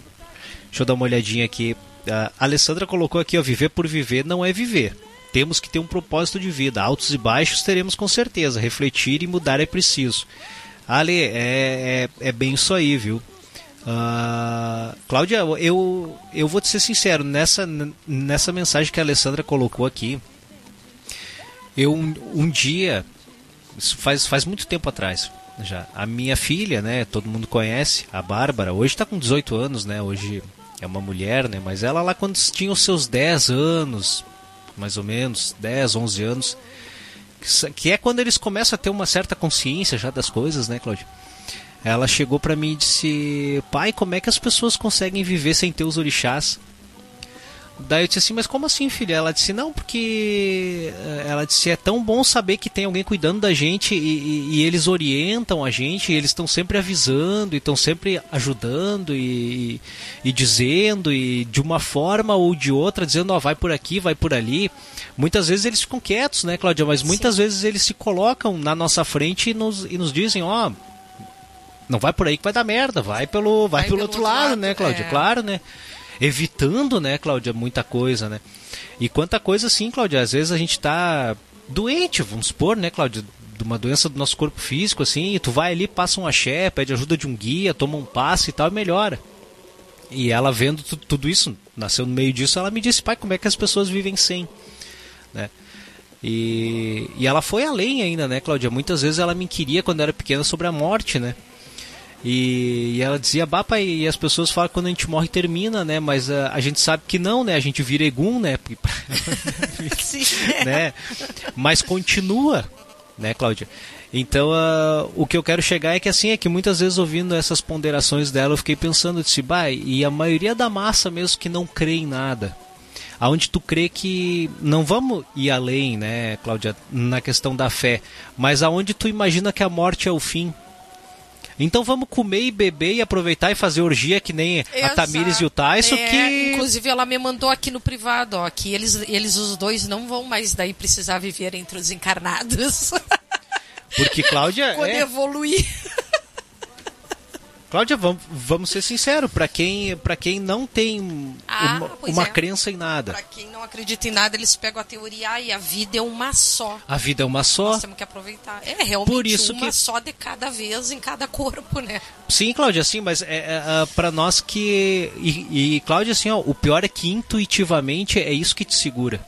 Deixa eu dar uma olhadinha aqui. A Alessandra colocou aqui, ó, viver por viver não é viver. Temos que ter um propósito de vida. Altos e baixos teremos com certeza. Refletir e mudar é preciso. Ale, é, é, é bem isso aí, viu? Ah, Cláudia, eu, eu vou te ser sincero, nessa, nessa mensagem que a Alessandra colocou aqui, eu um, um dia, isso faz, faz muito tempo atrás já, a minha filha, né, todo mundo conhece, a Bárbara, hoje está com 18 anos, né, hoje é uma mulher, né, mas ela lá quando tinha os seus 10 anos, mais ou menos, 10, 11 anos, que- é quando eles começam a ter uma certa consciência já das coisas, né, Cláudia? Ela chegou pra mim e disse: Pai, como é que as pessoas conseguem viver sem ter os orixás? Daí eu disse assim: Mas como assim, filha? Ela disse: Não, porque. eh, Ela disse: É tão bom saber que tem alguém cuidando da gente e, e- e eles orientam a gente, e eles estão sempre avisando, e estão sempre ajudando e, e dizendo, e de uma forma ou de outra, dizendo: Ó, vai por aqui, vai por ali. Muitas vezes eles ficam quietos, né, Cláudia? Mas muitas vezes eles se colocam na nossa frente e nos, e nos dizem: Ó. Não vai por aí que vai dar merda, vai pelo, vai, pelo, outro lado, né, Cláudia? é. Claro, né? Evitando, né, Cláudia, muita coisa, né? E quanta coisa assim, Cláudia, às vezes a gente tá doente, vamos supor, né, Cláudia, de uma doença do nosso corpo físico, assim, e tu vai ali, passa um axé, pede ajuda de um guia, toma um passe e tal, e melhora. E ela vendo tu- tudo isso, nasceu no meio disso, ela me disse, pai, como é que as pessoas vivem sem? Né? E, e ela foi além ainda, né, Cláudia? Muitas vezes ela me queria quando era pequena sobre a morte, né? E, e ela dizia, Bapa, e as pessoas falam que quando a gente morre termina, né? Mas ah, a gente sabe que não, né? A gente vira egum, né? Sim. né? Mas continua, né, Cláudia? Então, ah, o que eu quero chegar é que assim, é que muitas vezes ouvindo essas ponderações dela, eu fiquei pensando, eu disse, bah, e a maioria da massa mesmo que não crê em nada, aonde tu crê que não vamos ir além, né, Cláudia, na questão da fé, mas aonde tu imagina que a morte é o fim. Então vamos comer e beber e aproveitar e fazer orgia que nem a Exato. Tamires e o Tyson, É, que Inclusive, ela me mandou aqui no privado, ó, que eles, eles os dois não vão mais daí precisar viver entre os encarnados. porque Cláudia, Quando é, evoluir. Cláudia, vamos, vamos ser sinceros, para quem para quem não tem Ah, uma, uma é. crença em nada, Pra quem não acredita em nada, eles pegam a teoria "Ai, e a vida é uma só. a vida é uma só. Nós temos que aproveitar. É realmente Por isso uma que- só de cada vez em cada corpo, né? Sim, Cláudia, sim, mas é, é, para nós que. E, e Cláudia, assim, ó, o pior é que intuitivamente é isso que te segura.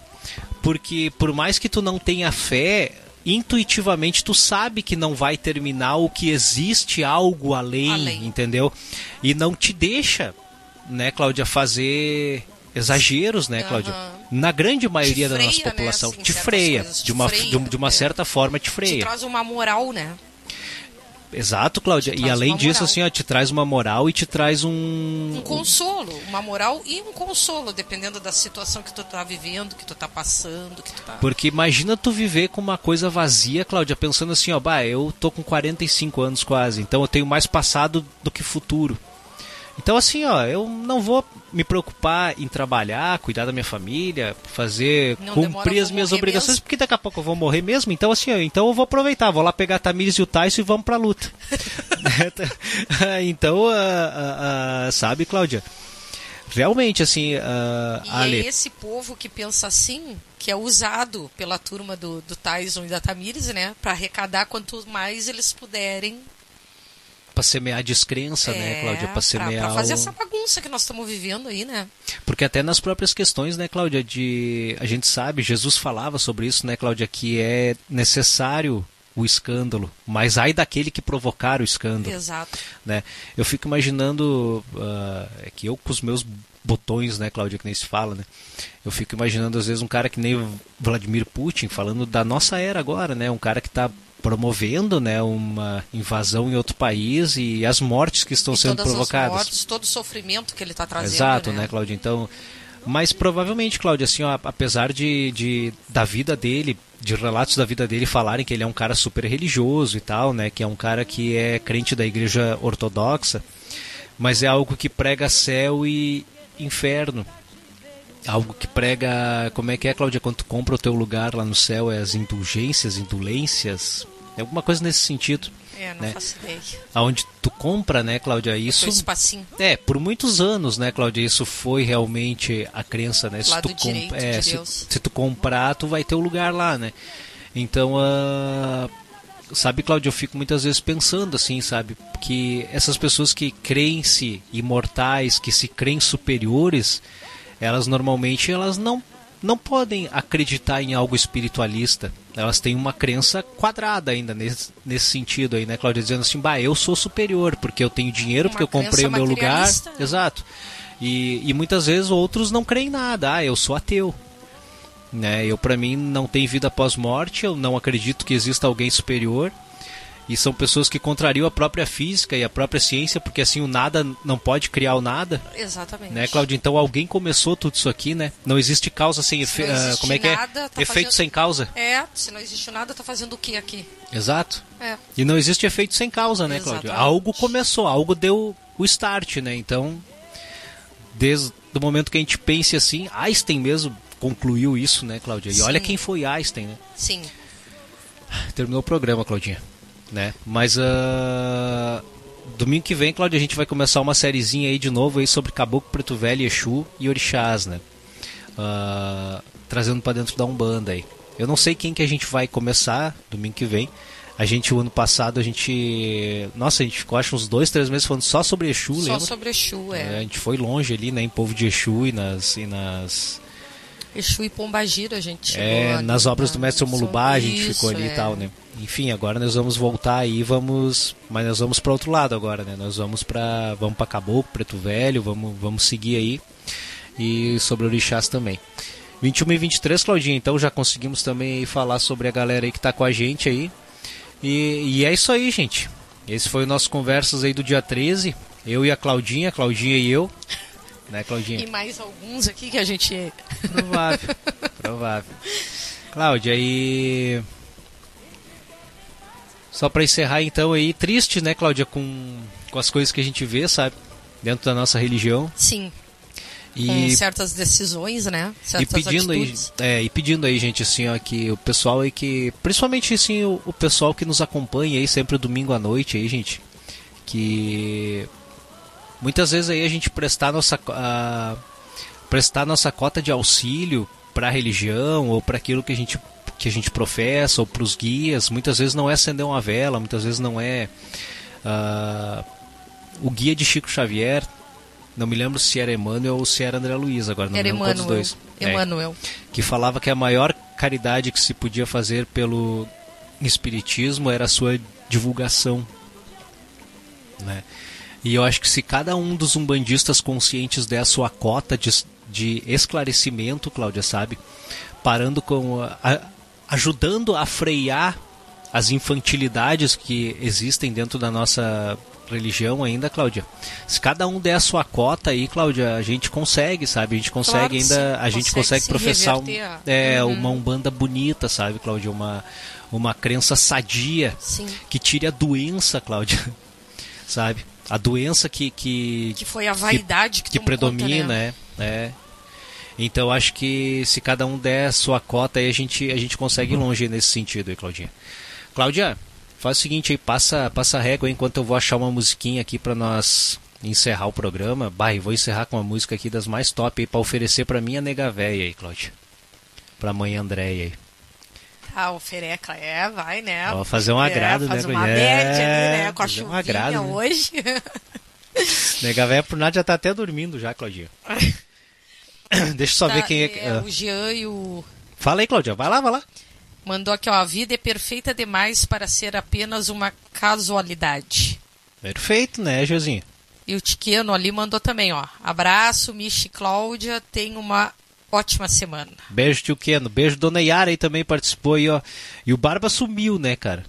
Porque por mais que tu não tenha fé, intuitivamente tu sabe que não vai terminar ou que existe algo além, Além. entendeu? E não te deixa, né, Cláudia, fazer exageros, né, Cláudia? Aham. Na grande maioria da freia, nossa né, população. assim, te freia. coisas, te de, uma, freia, de, de uma certa forma te Te freia. traz uma moral, né? Exato, Cláudia. E além disso, assim, ó, te traz uma moral e te traz um. Um consolo, uma moral e um consolo, dependendo da situação que tu tá vivendo, que tu tá passando, que tu tá... Porque imagina tu viver com uma coisa vazia, Cláudia, pensando assim, ó, bah, eu tô com 45 anos quase, então eu tenho mais passado do que futuro. Então assim, ó, eu não vou me preocupar em trabalhar, cuidar da minha família, fazer, Não cumprir as minhas obrigações, mesmo. porque daqui a pouco eu vou morrer mesmo. Então assim, ó, então eu vou aproveitar, vou lá pegar a Tamires e o Tyson e vamos pra luta. então, ah, ah, ah, sabe, Cláudia? Realmente, assim, ah, E Ale, é esse povo que pensa assim, que é usado pela turma do, do Tyson e da Tamires, né? Pra arrecadar quanto mais eles puderem. Pra semear descrença, né, é, Cláudia? Pra pra, semear. pra fazer o- essa bagunça que nós estamos vivendo aí, né? Porque até nas próprias questões, né, Cláudia, de a gente sabe, Jesus falava sobre isso, né, Cláudia, que é necessário o escândalo, mas ai daquele que provocar o escândalo, Exato. né? Eu fico imaginando ah, é que eu com os meus botões, né, Cláudia, que nem se fala, né? Eu fico imaginando às vezes um cara que nem Vladimir Putin falando da nossa era agora, né? Um cara que está promovendo, né, uma invasão em outro país e as mortes que estão E sendo todas provocadas. as mortes, todo o sofrimento que ele está trazendo. Exato, né? né? Então, mas provavelmente, Cláudia, assim, ó, apesar de, de da vida dele, de relatos da vida dele falarem que ele é um cara super religioso e tal, né, que é um cara que é crente da igreja ortodoxa, mas é algo que prega céu e inferno. Algo que prega, como é que é, Cláudia, quando tu compra o teu lugar lá no céu, é as indulgências, indulências, é alguma coisa nesse sentido, É, não né? faço ideia. aonde tu compra, né, Cláudia, isso espacinho. é, por muitos anos, né, Cláudia, isso foi realmente a crença, né? Lado direito é, de se, se tu comprar, tu vai ter o lugar lá, né? Então, ah, sabe, Cláudia, eu fico muitas vezes pensando assim, sabe, que essas pessoas que creem-se imortais, que se creem superiores, elas normalmente elas não não podem acreditar em algo espiritualista. Elas têm uma crença quadrada ainda nesse, nesse sentido aí, né, Cláudia? Dizendo assim, bah, eu sou superior porque eu tenho dinheiro, Uma porque eu comprei o meu lugar. né? Exato. E, e muitas vezes outros não creem em nada. Ah, eu sou ateu. Né? Eu, para mim, não tem vida após morte. Eu não acredito que exista alguém superior. E são pessoas que contrariam a própria física e a própria ciência, porque assim o nada não pode criar o nada. Exatamente. Né, Claudio? Então alguém começou tudo isso aqui, né? Não existe causa sem efeito. existe como é que é? tá efeito fazendo- sem causa. É, se não existe nada, tá fazendo o que aqui? Exato. É. E não existe efeito sem causa, né? Exatamente. Algo começou, algo deu o start, né? Então, desde o momento que a gente pense assim, Einstein mesmo concluiu isso, né, Cláudia? E olha Sim. quem foi Einstein, né? Sim. Terminou o programa, Claudinha. Né? Mas ah, domingo que vem, Cláudia, a gente vai começar uma sériezinha aí de novo aí sobre Caboclo Preto Velho, Exu e Orixás, né? Ah, trazendo para dentro da Umbanda aí. Eu não sei quem que a gente vai começar domingo que vem. A gente, o ano passado, a gente. Nossa, a gente ficou acho uns dois, três meses falando só sobre Exu, Só lembra? sobre Exu, É, a é. gente foi longe ali, né, em povo de Exu e nas, e nas, Exu e Pombagira, a gente chegou é, ali nas obras do mestre Mulubá a gente Isso, ficou ali é. e tal, né? Enfim, agora nós vamos voltar aí, vamos, mas nós vamos para outro lado agora, né? Nós vamos para vamos para Caboclo, Preto Velho, vamos vamos seguir aí e sobre orixás também. 21 e 23, Claudinha, então já conseguimos também falar sobre a galera aí que tá com a gente aí. E, e é isso aí, gente. Esse foi o nosso conversas aí do dia 13. Eu e a Claudinha, a Claudinha e eu. Né, Claudinha? E mais alguns aqui que a gente. Provável, provável. Cláudia, e. Só para encerrar então aí, triste, né, Cláudia, com, com as coisas que a gente vê, sabe? Dentro da nossa religião. Sim. E, Com certas decisões, né? e Certas pedindo aí, atitudes. é, e pedindo aí, gente, assim, ó, que o pessoal aí que. Principalmente assim, o, o pessoal que nos acompanha aí sempre domingo à noite aí, gente. Que muitas vezes aí a gente prestar nossa, a, prestar nossa cota de auxílio para a religião ou para aquilo que a gente que a gente professa ou para os guias muitas vezes não é acender uma vela muitas vezes não é ah, o guia de Chico Xavier não me lembro se era Emmanuel ou se era André Luiz agora não Era me lembro Emmanuel. dois É, Emmanuel. que falava que a maior caridade que se podia fazer pelo espiritismo era a sua divulgação, né? E eu acho que se cada um dos umbandistas conscientes der a sua cota de, de esclarecimento, Cláudia, sabe? Parando com. a- ajudando a frear as infantilidades que existem dentro da nossa religião ainda, Cláudia. Se cada um der a sua cota aí, Cláudia, a gente consegue, sabe? A gente consegue Claro ainda. sim. A gente Consegue consegue se professar um, é, Uhum. uma umbanda bonita, sabe, Cláudia? Uma, uma crença sadia Sim. que tire a doença, Cláudia. Sabe? A doença que. que Que foi a vaidade que, que tomou predomina, conta, né? é, é. Então acho que se cada um der a sua cota aí a gente a gente consegue ir longe nesse sentido aí, Claudinha. Cláudia, faz o seguinte aí, passa passa a régua enquanto eu vou achar uma musiquinha aqui pra nós encerrar o programa. Bah, e vou encerrar com uma música aqui das mais top aí para oferecer pra minha nega véia aí, Cláudia. Pra mãe Andréia aí. Ah, o Fereca, é, vai, né? Ó, fazer um agrado, é, faz né, uma Cunha? média É, ali, né? Com a fazer um agrado, né? hoje. Nega véia por nada já tá até dormindo já, Claudinha. Deixa eu só Tá, ver quem é. é, ah. O Jean e o... Fala aí, Cláudia. Vai lá, vai lá. Mandou aqui, ó, a vida é perfeita demais para ser apenas uma casualidade. Perfeito, né, Josinho? E o Tiqueno ali mandou também, ó. Abraço, Michi e Cláudia, tenha uma ótima semana. Beijo, tio Keno. Beijo, dona Yara aí também participou aí, ó. E o Barba sumiu, né, cara?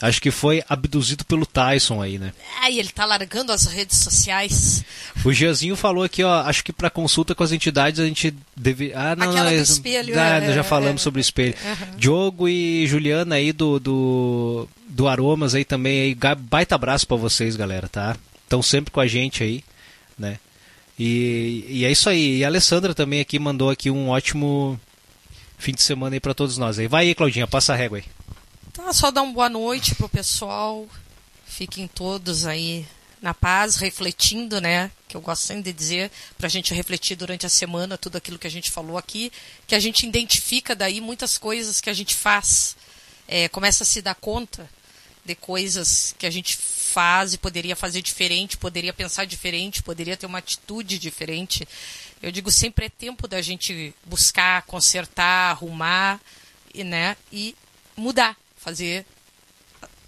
Acho que foi abduzido pelo Tyson aí, né? Ai, ele tá largando as redes sociais. O Gianzinho falou aqui, ó, acho que pra consulta com as entidades a gente deve... Ah, não, Aquela não, espelho, Ah, é, nós já é, falamos é. sobre o espelho. Aham. Diogo e Juliana aí do, do, do Aromas aí também, aí, baita abraço pra vocês, galera, tá? Estão sempre com a gente aí, né? E, e é isso aí. E a Alessandra também aqui mandou aqui um ótimo fim de semana aí pra todos nós. Aí vai aí, Claudinha, passa a régua aí. Tá, só dar uma boa noite pro pessoal. Fiquem todos aí na paz, refletindo, né? Que eu gosto sempre de dizer, pra gente refletir durante a semana tudo aquilo que a gente falou aqui, que a gente identifica daí muitas coisas que a gente faz, é, começa a se dar conta de coisas que a gente faz e poderia fazer diferente, poderia pensar diferente, poderia ter uma atitude diferente. Eu digo sempre é tempo da gente buscar, consertar, arrumar, e, né? E mudar, fazer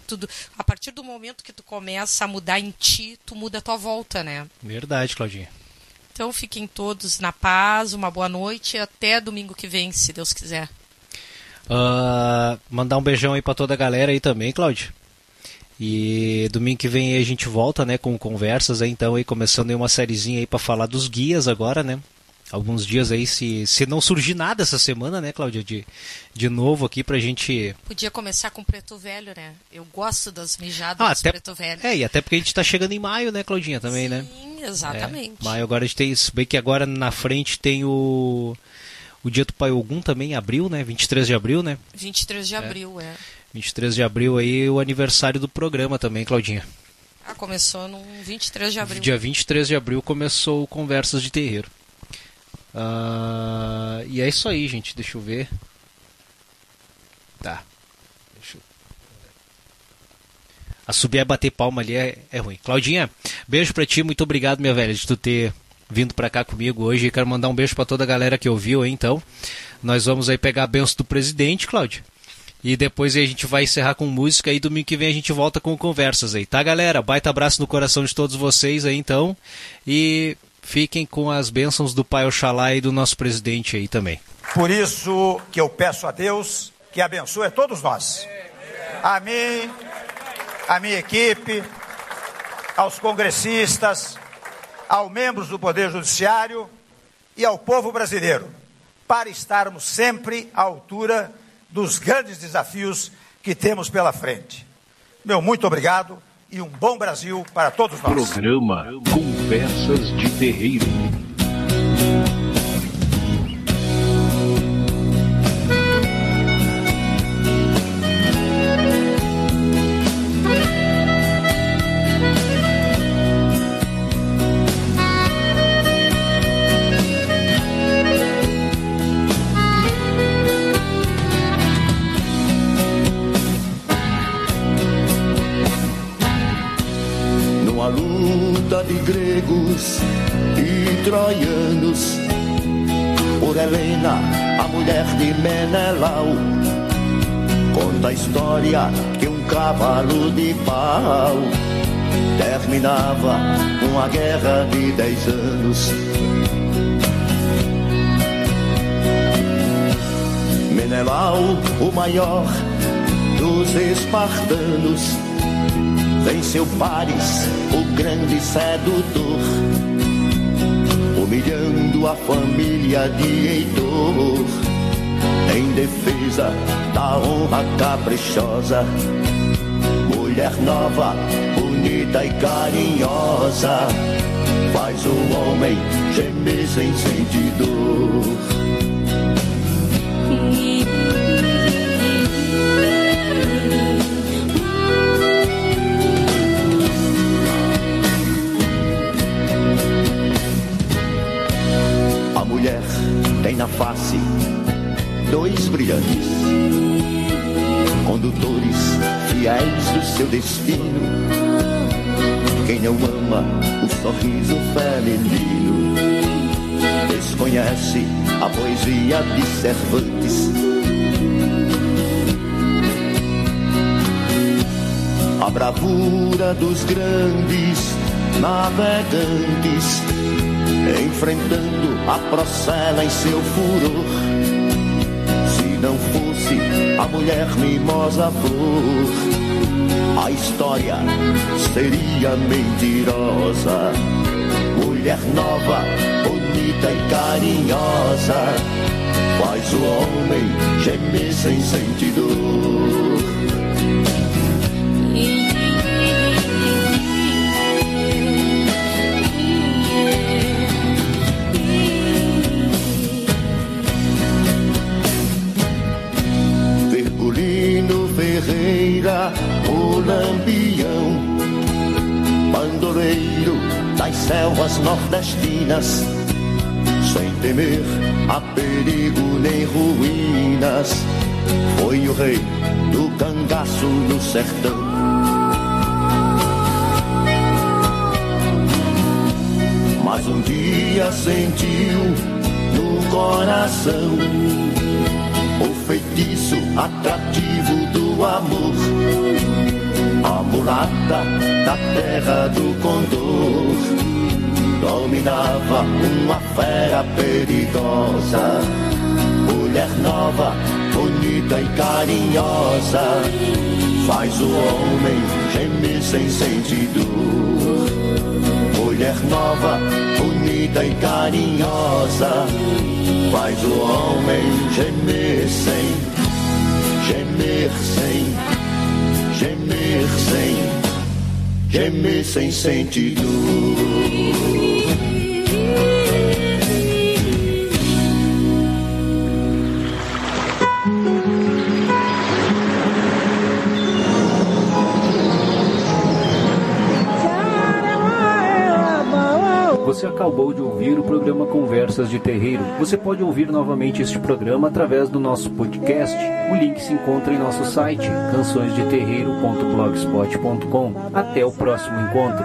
tudo. A partir do momento que tu começa a mudar em ti, tu muda a tua volta, né? Verdade, Claudinha. Então fiquem todos na paz, uma boa noite e até domingo que vem, se Deus quiser. Ah, mandar um beijão aí pra toda a galera aí também, Cláudio. E domingo que vem aí a gente volta, né, com conversas aí, então aí começando aí uma sériezinha aí pra falar dos guias agora, né? Alguns dias aí, se, se não surgir nada essa semana, né, Cláudia, de, de novo aqui pra gente... Podia começar com Preto Velho, né? Eu gosto das mijadas Ah, até, Preto Velho. é, e até porque a gente tá chegando em maio, né, Claudinha, também, né? Sim, exatamente. É, maio agora a gente tem, se bem que agora na frente tem o... O dia do Pai Ogum também, abril, né? 23 de abril, né? 23 de abril, é. 23 de abril aí, o aniversário do programa também, Claudinha. Ah, começou no 23 de abril. Dia 23 de abril começou o Conversas de Terreiro. Ah, e é isso aí, gente. Deixa eu ver. Tá. Deixa eu... A subir e bater palma ali é, é ruim. Claudinha, beijo pra ti. Muito obrigado, minha velha, de tu ter vindo pra cá comigo hoje. Quero mandar um beijo pra toda a galera que ouviu aí, então. Nós vamos aí pegar a benção do presidente, Cláudio. E depois a gente vai encerrar com música e domingo que vem a gente volta com conversas aí, tá galera? Baita abraço no coração de todos vocês aí então. E fiquem com as bênçãos do Pai Oxalá e do nosso presidente aí também. Por isso que eu peço a Deus que abençoe a todos nós. A mim, a minha equipe, aos congressistas, aos membros do Poder Judiciário e ao povo brasileiro, para estarmos sempre à altura dos grandes desafios que temos pela frente. Meu muito obrigado e um bom Brasil para todos nós. Programa Conversas de Terreiro. Menelau conta a história que um cavalo de pau terminava uma guerra de dez anos. Menelau, o maior dos espartanos, venceu Paris, o grande sedutor, humilhando a família de Heitor em defesa da honra caprichosa. Mulher nova, bonita e carinhosa, faz o homem gemer sem sentir dor. Dois brilhantes, condutores fiéis do seu destino. Quem não ama o sorriso feminino desconhece a poesia de Cervantes. A bravura dos grandes navegantes, enfrentando a procela em seu furor fosse a mulher mimosa flor, a história seria mentirosa. Mulher nova, bonita e carinhosa, faz o homem gemer sem sentido. Nordestinas, sem temer a perigo nem ruínas, foi o rei do cangaço no sertão. Mas um dia sentiu no coração o feitiço atrativo do amor. A mulata da terra do condor dominava uma fera perigosa. Mulher nova, bonita e carinhosa, faz o homem gemer sem sentido. Mulher nova, bonita e carinhosa faz o homem gemer sem, gemer sem, gemer sem, gemer sem sentido. Acabou de ouvir o programa Conversas de Terreiro. Você pode ouvir novamente este programa através do nosso podcast. O link se encontra em nosso site cançõesdeterreiro.blogspot.com. Até o próximo encontro.